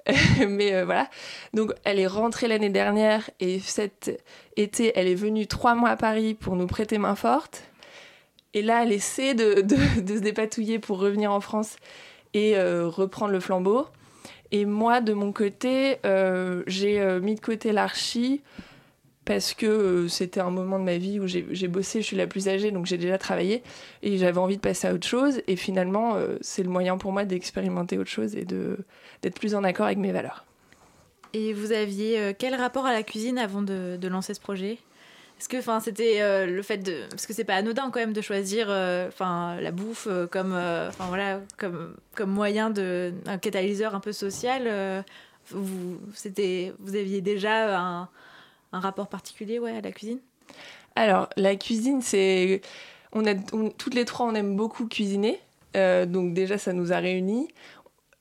Mais euh, voilà. Donc elle est rentrée l'année dernière et cet été, elle est venue trois mois à Paris pour nous prêter main forte. Et là, elle essaie de se dépatouiller pour revenir en France et euh, reprendre le flambeau. Et moi, de mon côté, euh, j'ai euh, mis de côté l'archi parce que c'était un moment de ma vie où j'ai bossé, je suis la plus âgée, donc j'ai déjà travaillé et j'avais envie de passer à autre chose. Et finalement, c'est le moyen pour moi d'expérimenter autre chose et d'être plus en accord avec mes valeurs. Et vous aviez quel rapport à la cuisine avant de, de lancer ce projet? Est-ce que enfin c'était euh, le fait de parce que c'est pas anodin quand même de choisir euh, enfin la bouffe euh, comme enfin voilà comme comme moyen de un catalyseur un peu social vous c'était vous aviez déjà un, un rapport particulier ouais à la cuisine? Alors, la cuisine, c'est. On a, on- toutes les trois, on aime beaucoup cuisiner. Donc, déjà, ça nous a réunis.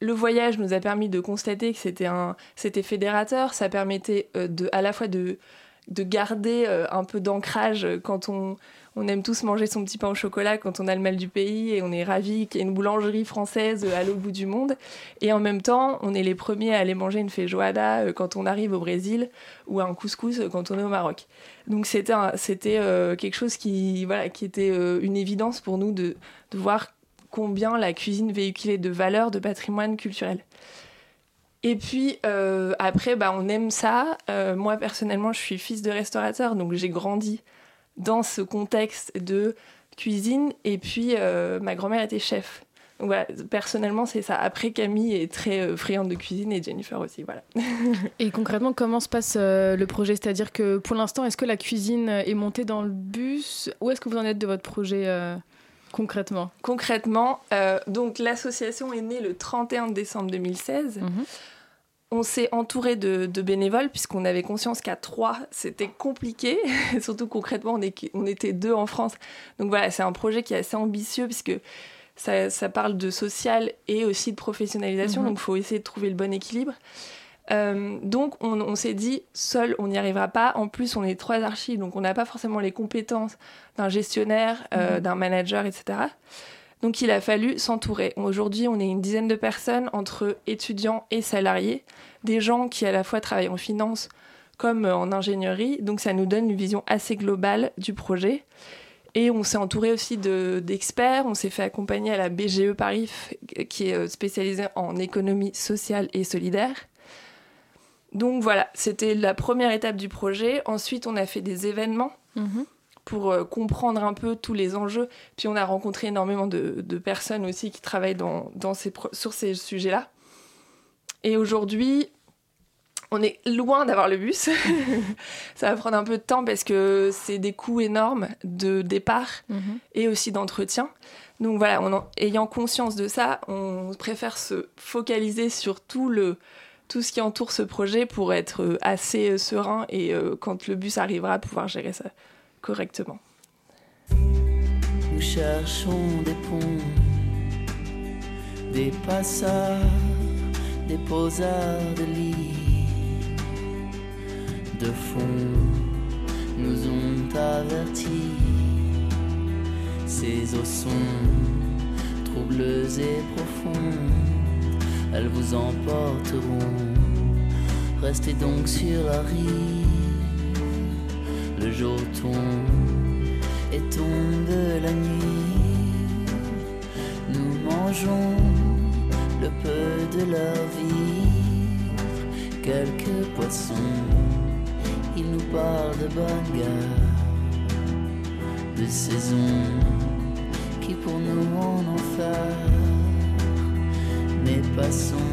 Le voyage nous a permis de constater que c'était fédérateur. Ça permettait de, à la fois de, de garder euh, un peu d'ancrage quand on, on aime tous manger son petit pain au chocolat quand on a le mal du pays et on est ravi qu'il y ait une boulangerie française euh, à l'autre bout du monde. Et en même temps, on est les premiers à aller manger une feijoada euh, quand on arrive au Brésil ou un couscous euh, quand on est au Maroc. Donc c'était c'était euh, quelque chose qui voilà qui était euh, une évidence pour nous de, de voir combien la cuisine véhiculait de valeurs, de patrimoine culturel. Et puis euh, après, bah, on aime ça. Euh, moi personnellement, je suis fils de restaurateur, donc j'ai grandi dans ce contexte de cuisine. Et puis euh, ma grand-mère était chef. Donc voilà, personnellement, c'est ça. Après, Camille est très friande de cuisine et Jennifer aussi, voilà. Et concrètement, comment se passe le projet? C'est-à-dire que pour l'instant, est-ce que la cuisine est montée dans le bus? Où est-ce que vous en êtes de votre projet concrètement? Concrètement, euh, donc l'association est née le 31 décembre 2016. On s'est entouré de, de bénévoles puisqu'on avait conscience qu'à trois, c'était compliqué. Surtout concrètement, on, est- on était deux en France. Donc voilà, c'est un projet qui est assez ambitieux puisque ça, ça parle de social et aussi de professionnalisation. Mhm. Donc il faut essayer de trouver le bon équilibre. Euh, donc on, on s'est dit, seul, on n'y arrivera pas. En plus, on est trois archives, donc on n'a pas forcément les compétences d'un gestionnaire, euh, Mhm. d'un manager, etc. Donc il a fallu s'entourer. Aujourd'hui, on est une dizaine de personnes entre étudiants et salariés, des gens qui à la fois travaillent en finance comme euh, en ingénierie. Donc ça nous donne une vision assez globale du projet. Et on s'est entouré aussi de- d'experts. on s'est fait accompagner à la BGE Paris, qui est euh, spécialisée en économie sociale et solidaire. Donc voilà, c'était la première étape du projet. Ensuite, on a fait des événements pour euh, comprendre un peu tous les enjeux. Puis on a rencontré énormément de, de personnes aussi qui travaillent dans, dans ces pro- sur ces sujets-là. Et aujourd'hui, on est loin d'avoir le bus. Ça va prendre un peu de temps parce que c'est des coûts énormes de départ et aussi d'entretien. Donc voilà, en en- ayant conscience de ça, on préfère se focaliser sur tout, le, tout ce qui entoure ce projet pour être euh, assez euh, serein et euh, quand le bus arrivera, pouvoir gérer ça correctement. Nous cherchons des ponts, des passeurs, des poseurs de lits, de fond, nous ont avertis. Ces eaux sont troubleuses et profondes, elles vous emporteront. Restez donc sur la rive, le jour tombe et tombe la nuit. Nous mangeons le peu de leur vie, quelques poissons, ils nous parlent de guerre, de saison qui pour nous en enfer. Mais passons,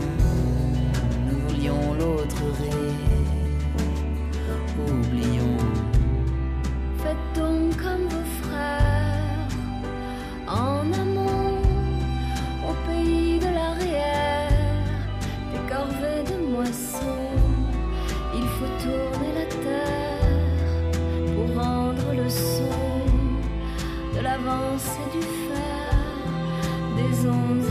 nous voulions l'autre rire, oublions. Comme vos frères, en amont, au pays de l'arrière, des corvées de moisson. Il faut tourner la terre pour rendre le son de l'avancée du fer, des ondes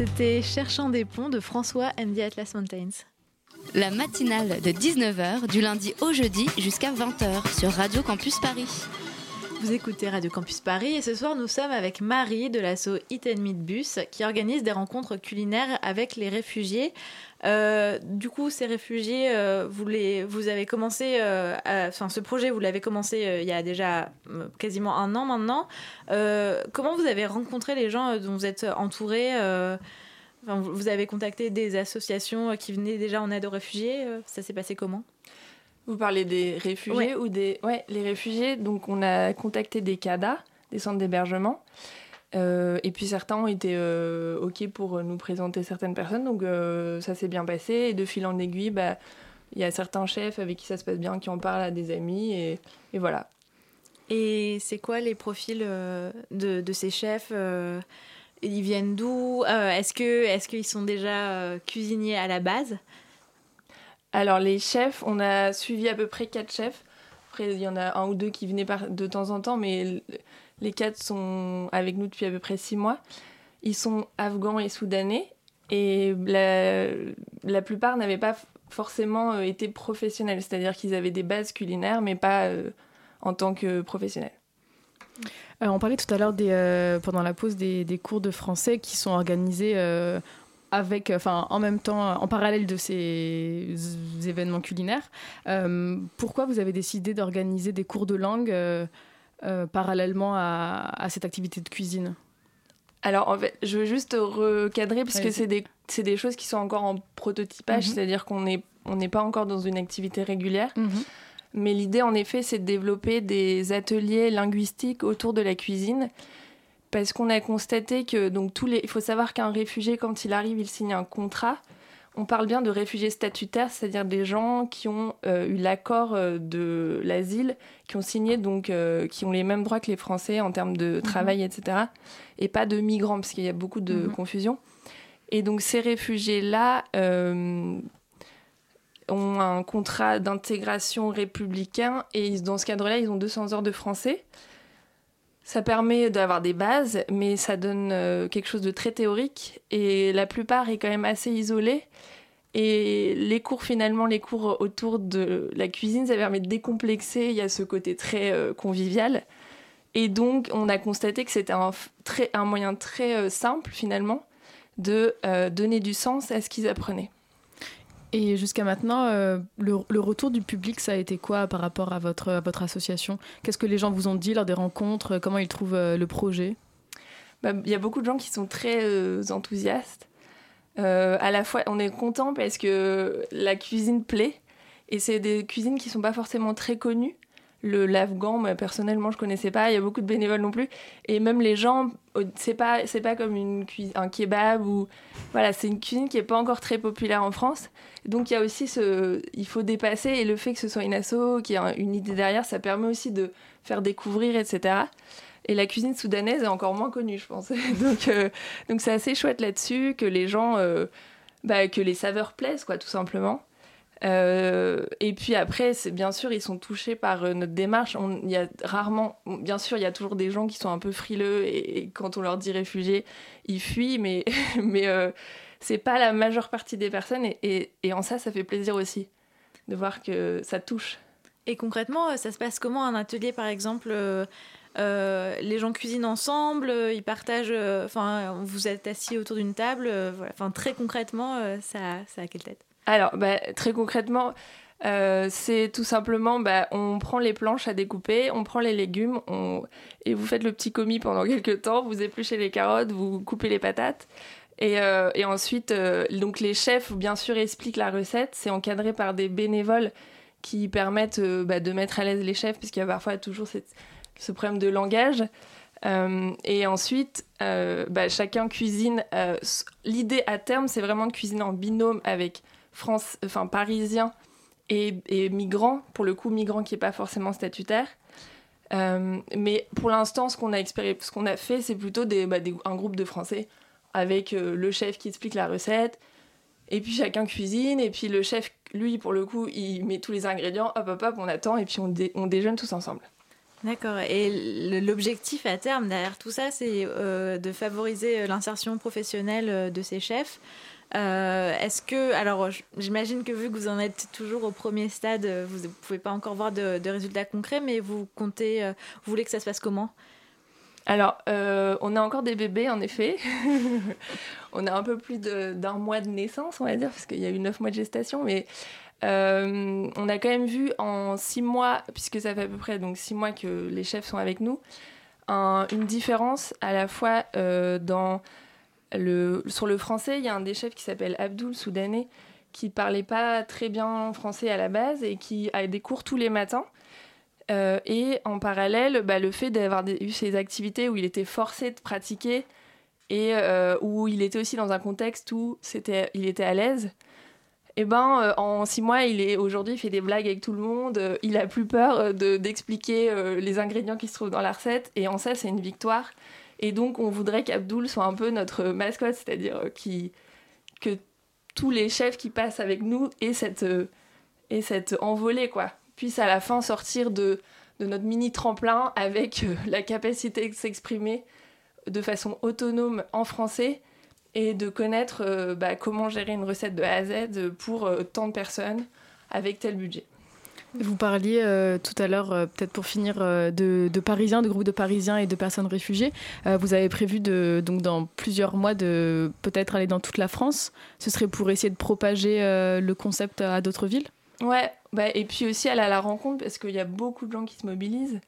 C'était Cherchant des ponts de François and the Atlas Mountains. La matinale de 19h du lundi au jeudi jusqu'à 20h sur Radio Campus Paris. Vous écoutez Radio Campus Paris et ce soir nous sommes avec Marie de l'asso Eat and Meet Bus qui organise des rencontres culinaires avec les réfugiés. Euh, du coup, ces réfugiés, euh, vous, les, vous avez commencé, euh, enfin ce projet, vous l'avez commencé il y a déjà quasiment un an maintenant. Comment vous avez rencontré les gens dont vous êtes entouré vous avez contacté des associations qui venaient déjà en aide aux réfugiés. Ça s'est passé comment? Vous parlez des réfugiés Ouais. ou des... Ouais, les réfugiés, donc on a contacté des CADA, des centres d'hébergement. Euh, et puis certains ont été euh, OK pour nous présenter certaines personnes, donc euh, ça s'est bien passé. Et de fil en aiguille, bah, il y a certains chefs avec qui ça se passe bien, qui en parlent à des amis, et, et voilà. Et c'est quoi les profils de, de ces chefs Ils viennent d'où? Est-ce qu'ils sont déjà cuisiniers à la base? Alors les chefs, on a suivi à peu près quatre chefs. Après, il y en a un ou deux qui venaient de temps en temps, mais les quatre sont avec nous depuis à peu près six mois. Ils sont afghans et soudanais, et la, plupart n'avaient pas forcément euh, été professionnels, c'est-à-dire qu'ils avaient des bases culinaires, mais pas euh, en tant que professionnels. Euh, on parlait tout à l'heure pendant la pause des, cours de français qui sont organisés avec, enfin, en même temps, en parallèle de ces événements culinaires. Euh, pourquoi vous avez décidé d'organiser des cours de langue euh, euh, parallèlement à, à cette activité de cuisine? Alors, en fait, je veux juste recadrer parce que c'est des, choses qui sont encore en prototypage, Mhm. c'est-à-dire qu'on n'est on n'est pas encore dans une activité régulière. Mais l'idée, en effet, c'est de développer des ateliers linguistiques autour de la cuisine. Parce qu'on a constaté que, donc, tous les... il faut savoir qu'un réfugié, quand il arrive, il signe un contrat. On parle bien de réfugiés statutaires, c'est-à-dire des gens qui ont euh, eu l'accord euh, de l'asile, qui ont signé, donc, euh, qui ont les mêmes droits que les Français en termes de travail, etc. Et pas de migrants, parce qu'il y a beaucoup de Mhm. confusion. Et donc, ces réfugiés-là euh, ont un contrat d'intégration républicain et ils- dans ce cadre-là, ils ont 200 heures de français. Ça permet d'avoir des bases, mais ça donne euh, quelque chose de très théorique et la plupart est quand même assez isolé. Et les cours, finalement, les cours autour de la cuisine, ça permet de décomplexer. Il y a ce côté très euh, convivial. Et donc, on a constaté que c'était un, moyen très euh, simple, finalement, de donner du sens à ce qu'ils apprenaient. Et jusqu'à maintenant, euh, le, retour du public, ça a été quoi par rapport à votre, association? Qu'est-ce que les gens vous ont dit lors des rencontres? Comment ils trouvent euh, le projet? Bah, Il y a beaucoup de gens qui sont très euh, enthousiastes. À la fois, on est content parce que la cuisine plaît. Et c'est des cuisines qui sont pas forcément très connues. Le l'afghan, personnellement, je connaissais pas. Il y a beaucoup de bénévoles non plus. Et même les gens, c'est pas, c'est pas comme une un kebab ou voilà, c'est une cuisine qui est pas encore très populaire en France. Donc il y a aussi ce, il faut dépasser et le fait que ce soit une asso, qui a une idée derrière, ça permet aussi de faire découvrir, etc. Et la cuisine soudanaise est encore moins connue, je pense. donc euh, donc c'est assez chouette là-dessus que les gens, euh, bah, que les saveurs plaisent, quoi, tout simplement. Euh, et puis après, c'est bien sûr, ils sont touchés par euh, notre démarche. On- y a rarement, bien sûr, il y a toujours des gens qui sont un peu frileux et, quand on leur dit réfugiés, ils fuient, mais mais euh, c'est pas la majeure partie des personnes et, en ça, ça fait plaisir aussi de voir que ça touche. Et concrètement, euh, ça se passe comment un atelier, par exemple les gens cuisinent ensemble, ils partagent, enfin, vous êtes assis autour d'une table. Enfin, très concrètement, ça, ça a quelle tête? Alors, bah, très concrètement, euh, c'est tout simplement, bah, on prend les planches à découper, on prend les légumes, on... et vous faites le petit commis pendant quelques temps, vous épluchez les carottes, vous coupez les patates. Et, euh, ensuite, euh, donc les chefs, bien sûr, expliquent la recette. C'est encadré par des bénévoles qui permettent bah, de mettre à l'aise les chefs, puisqu'il y a parfois toujours ce problème de langage. Et ensuite, bah, chacun cuisine. L'idée à terme, c'est vraiment de cuisiner en binôme avec France, enfin parisiens et, et migrants. Pour le coup, migrants qui n'est pas forcément statutaire. Euh, mais pour l'instant, ce qu'on a, ce a fait, c'est plutôt bah, un groupe de Français avec euh, le chef qui explique la recette. Et puis chacun cuisine. Et puis le chef, lui, pour le coup, il met tous les ingrédients. Hop, hop, hop, on attend. Et puis on, dé- on déjeune tous ensemble. D'accord. Et l'objectif à terme derrière tout ça, c'est euh, de favoriser l'insertion professionnelle de ces chefs. Euh, Est-ce que, alors j'imagine que vu que vous en êtes toujours au premier stade, euh, vous ne pouvez pas encore voir de, résultats concrets, mais vous comptez, euh, vous voulez que ça se passe comment? Alors, on a encore des bébés, en effet. on a un peu plus d'un mois de naissance, on va dire, parce qu'il y a eu neuf mois de gestation, mais on a quand même vu en six mois, puisque ça fait à peu près donc six mois que les chefs sont avec nous, un- une différence à la fois dans sur le français. Il y a un des chefs qui s'appelle Abdul Soudanais qui parlait pas très bien français à la base et qui a des cours tous les matins. Euh, et en parallèle, bah, le fait d'avoir eu ces activités où il était forcé de pratiquer et euh, où il était aussi dans un contexte où il était à l'aise, et ben euh, en six mois, il est aujourd'hui fait des blagues avec tout le monde. il a plus peur de, d'expliquer les ingrédients qui se trouvent dans la recette. Et en ça, c'est une victoire. Et donc, on voudrait qu'Abdoul soit un peu notre mascotte, c'est-à-dire euh, que tous les chefs qui passent avec nous aient cette, euh, aient cette envolée, quoi. Puissent à la fin sortir de, de notre mini tremplin avec euh, la capacité de s'exprimer de façon autonome en français et de connaître bah, comment gérer une recette de A à Z pour tant de personnes avec tel budget. Vous parliez euh, tout à l'heure, euh, peut-être pour finir, euh, de, Parisiens, de groupes de Parisiens et de personnes réfugiées. Vous avez prévu de, donc dans plusieurs mois de peut-être aller dans toute la France. Ce serait pour essayer de propager le concept à d'autres villes? Ouais, bah, et puis aussi aller à la rencontre parce qu'il y a beaucoup de gens qui se mobilisent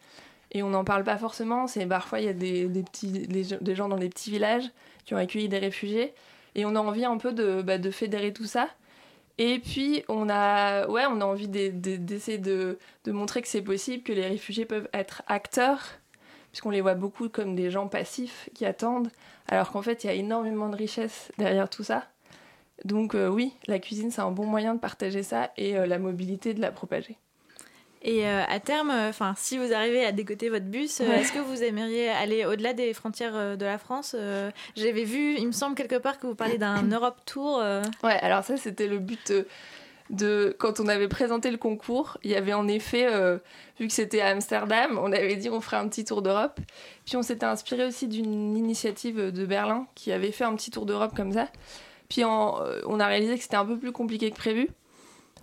et on n'en parle pas forcément. C'est parfois il y a des, petits, des, gens- dans des petits villages qui ont accueilli des réfugiés et on a envie un peu de, bah, de fédérer tout ça. Et puis on a, ouais, on a envie d'e- d'e- d'essayer de, de montrer que c'est possible, que les réfugiés peuvent être acteurs, puisqu'on les voit beaucoup comme des gens passifs qui attendent, alors qu'en fait il y a énormément de richesse derrière tout ça. Donc euh, oui, la cuisine, c'est un bon moyen de partager ça et euh, la mobilité de la propager. Et euh, à terme, enfin, si vous arrivez à décoter votre bus, euh, Ouais. est-ce que vous aimeriez aller au-delà des frontières euh, de la France Euh, J'avais vu, il me semble quelque part que vous parliez d'un Europe Tour. euh. Ouais, alors ça, c'était le but euh, de... Quand on avait présenté le concours, il y avait en effet, euh, vu que c'était à Amsterdam, on avait dit on ferait un petit tour d'Europe. Puis on s'était inspiré aussi d'une initiative de Berlin qui avait fait un petit tour d'Europe comme ça. Puis en- euh, on a réalisé que c'était un peu plus compliqué que prévu.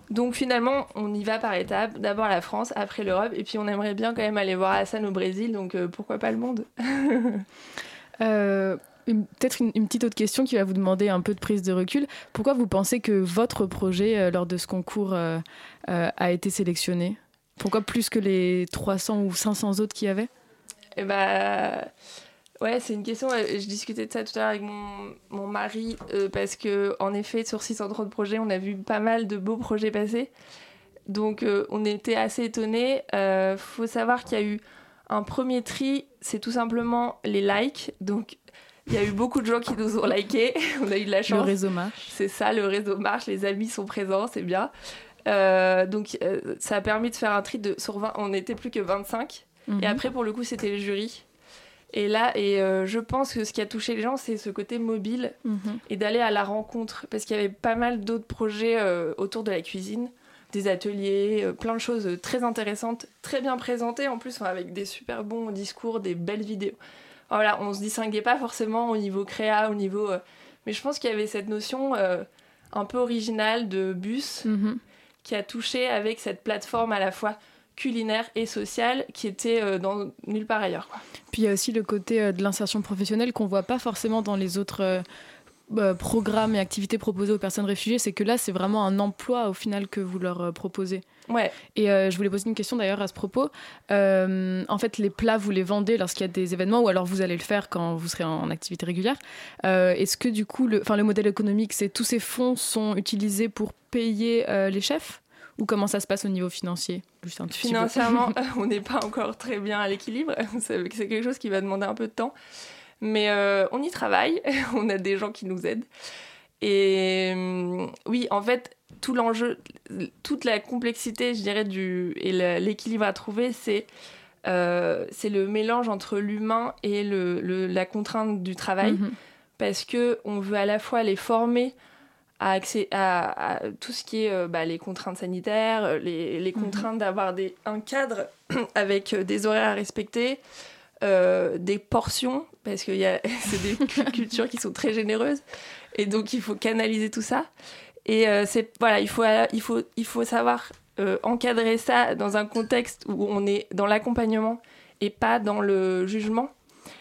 Donc finalement, on y va par étapes. D'abord la France, après l'Europe. Et puis on aimerait bien quand même aller voir Hassan au Brésil. Donc euh, pourquoi pas le monde? Euh, Peut-être une, une petite autre question qui va vous demander un peu de prise de recul. Pourquoi vous pensez que votre projet, euh, lors de ce concours, a été sélectionné? Pourquoi plus que les 300 ou 500 autres qu'il y avait? Eh bah, ouais, c'est une question. Je discutais de ça tout à l'heure avec mon, mon mari euh, parce que, en effet, sur 630 projets, on a vu pas mal de beaux projets passer. Donc, euh, on était assez étonnés. Euh, faut savoir qu'il y a eu un premier tri, c'est tout simplement les likes. Donc, il y a eu beaucoup de gens qui nous ont likés. on a eu de la chance. Le réseau marche. C'est ça, le réseau marche, les amis sont présents, c'est bien. Euh, donc ça a permis de faire un tri de sur 20, on n'était plus que 25. Mhm. Et après pour le coup c'était le jury. Et là, et euh, je pense que ce qui a touché les gens, c'est ce côté mobile Mhm. et d'aller à la rencontre. Parce qu'il y avait pas mal d'autres projets euh, autour de la cuisine, des ateliers, euh, plein de choses très intéressantes, très bien présentées en plus, enfin, avec des super bons discours, des belles vidéos. Voilà, on se distinguait pas forcément au niveau créa, au niveau. mais je pense qu'il y avait cette notion un peu originale de bus Mhm. qui a touché avec cette plateforme à la fois culinaire et sociale qui était euh, dans nulle part ailleurs. Quoi. Puis il y a aussi le côté euh, de l'insertion professionnelle qu'on voit pas forcément dans les autres euh, euh, programmes et activités proposées aux personnes réfugiées. C'est que là, c'est vraiment un emploi au final que vous leur proposez. Ouais. Et euh, je voulais poser une question d'ailleurs à ce propos. Euh, en fait, les plats, vous les vendez lorsqu'il y a des événements ou alors vous allez le faire quand vous serez en activité régulière. Euh, Est-ce que du coup, le, le modèle économique, c'est tous ces fonds sont utilisés pour payer les chefs? Ou comment ça se passe au niveau financier? Juste un tout petit peu. Financièrement, on n'est pas encore très bien à l'équilibre. C'est quelque chose qui va demander un peu de temps. Mais euh, on y travaille. on a des gens qui nous aident. Et euh, oui, en fait, tout l'enjeu, toute la complexité, je dirais, du, et l'équilibre à trouver, c'est euh, le mélange entre l'humain et le, le- la contrainte du travail. Mhm. Parce que on veut à la fois les former à, accès, à, à tout ce qui est euh, bah, les contraintes sanitaires, euh, les, les Mhm. contraintes d'avoir un cadre avec euh, des horaires à respecter, euh, des portions, parce que c'est des cu- cultures qui sont très généreuses. Et donc, il faut canaliser tout ça. Et euh, c'est voilà, il faut, il faut, il faut savoir encadrer ça dans un contexte où on est dans l'accompagnement et pas dans le jugement.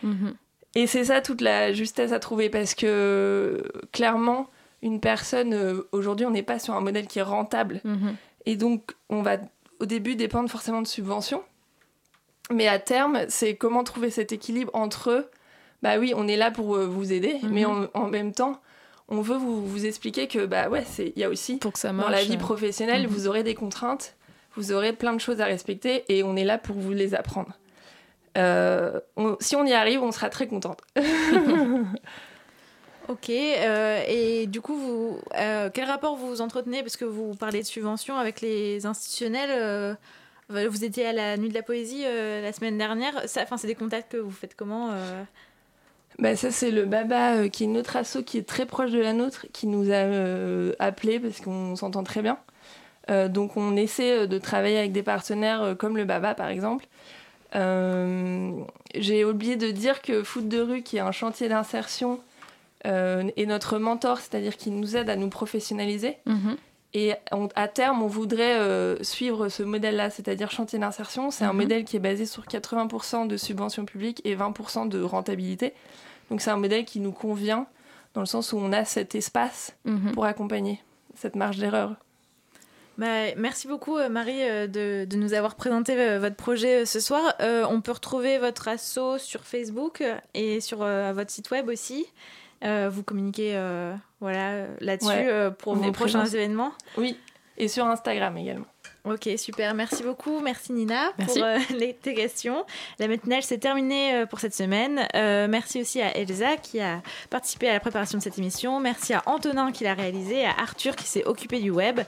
Mhm. Et c'est ça toute la justesse à trouver parce que clairement, une personne, euh, aujourd'hui, on n'est pas sur un modèle qui est rentable. Mhm. Et donc, on va au début dépendre forcément de subventions. Mais à terme, c'est comment trouver cet équilibre entre, bah oui, on est là pour euh, vous aider, Mhm. mais en, en même temps, on veut vous, vous expliquer que, bah ouais, il y a aussi, Pour que ça dans la vie professionnelle, mhm. vous aurez des contraintes, vous aurez plein de choses à respecter, et on est là pour vous les apprendre. Euh, on- si on y arrive, on sera très contente. Ok, euh, et du coup, euh, quel rapport vous entretenez? Parce que vous parlez de subventions avec les institutionnels. euh, vous étiez à la Nuit de la Poésie la semaine dernière. Enfin, c'est des contacts que vous faites comment Bah ça c'est le Baba qui est une autre asso qui est très proche de la nôtre qui nous a appelé parce qu'on s'entend très bien. Donc on essaie de travailler avec des partenaires comme le Baba par exemple. J'ai oublié de dire que Foot de rue qui est un chantier d'insertion est notre mentor, c'est-à-dire qu'il nous aide à nous professionnaliser. Mhm. Et on- à terme, on voudrait euh, suivre ce modèle-là, c'est-à-dire chantier d'insertion. C'est un Mhm. modèle qui est basé sur 80% de subventions publiques et 20% de rentabilité. Donc c'est un modèle qui nous convient dans le sens où on a cet espace Mhm. pour accompagner cette marge d'erreur. Bah, merci beaucoup euh, Marie euh, de, de nous avoir présenté euh, votre projet euh, ce soir. Euh, on peut retrouver votre asso sur Facebook euh, et sur euh, votre site web aussi. Euh, vous communiquez euh, voilà, là-dessus Ouais, euh, pour vos prochains événements. Oui, et sur Instagram également. Ok, super. Merci beaucoup. Merci Nina Merci. pour euh, les, tes questions. La matinale s'est terminée euh, pour cette semaine. Euh, merci aussi à Elsa qui a participé à la préparation de cette émission. Merci à Antonin qui l'a réalisé, à Arthur qui s'est occupé du web.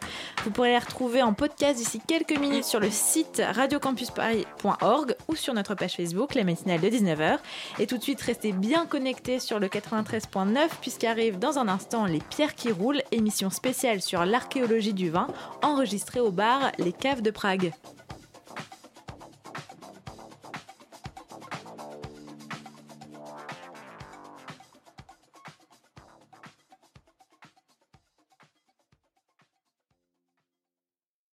Vous pourrez la retrouver en podcast d'ici quelques minutes sur le site radiocampusparis.org ou sur notre page Facebook, la matinale de 19h. Et tout de suite, restez bien connectés sur le 93.9 puisqu'arrive dans un instant Les Pierres qui roulent, émission spéciale sur l'archéologie du vin enregistrée au bar Les Caves de Prague.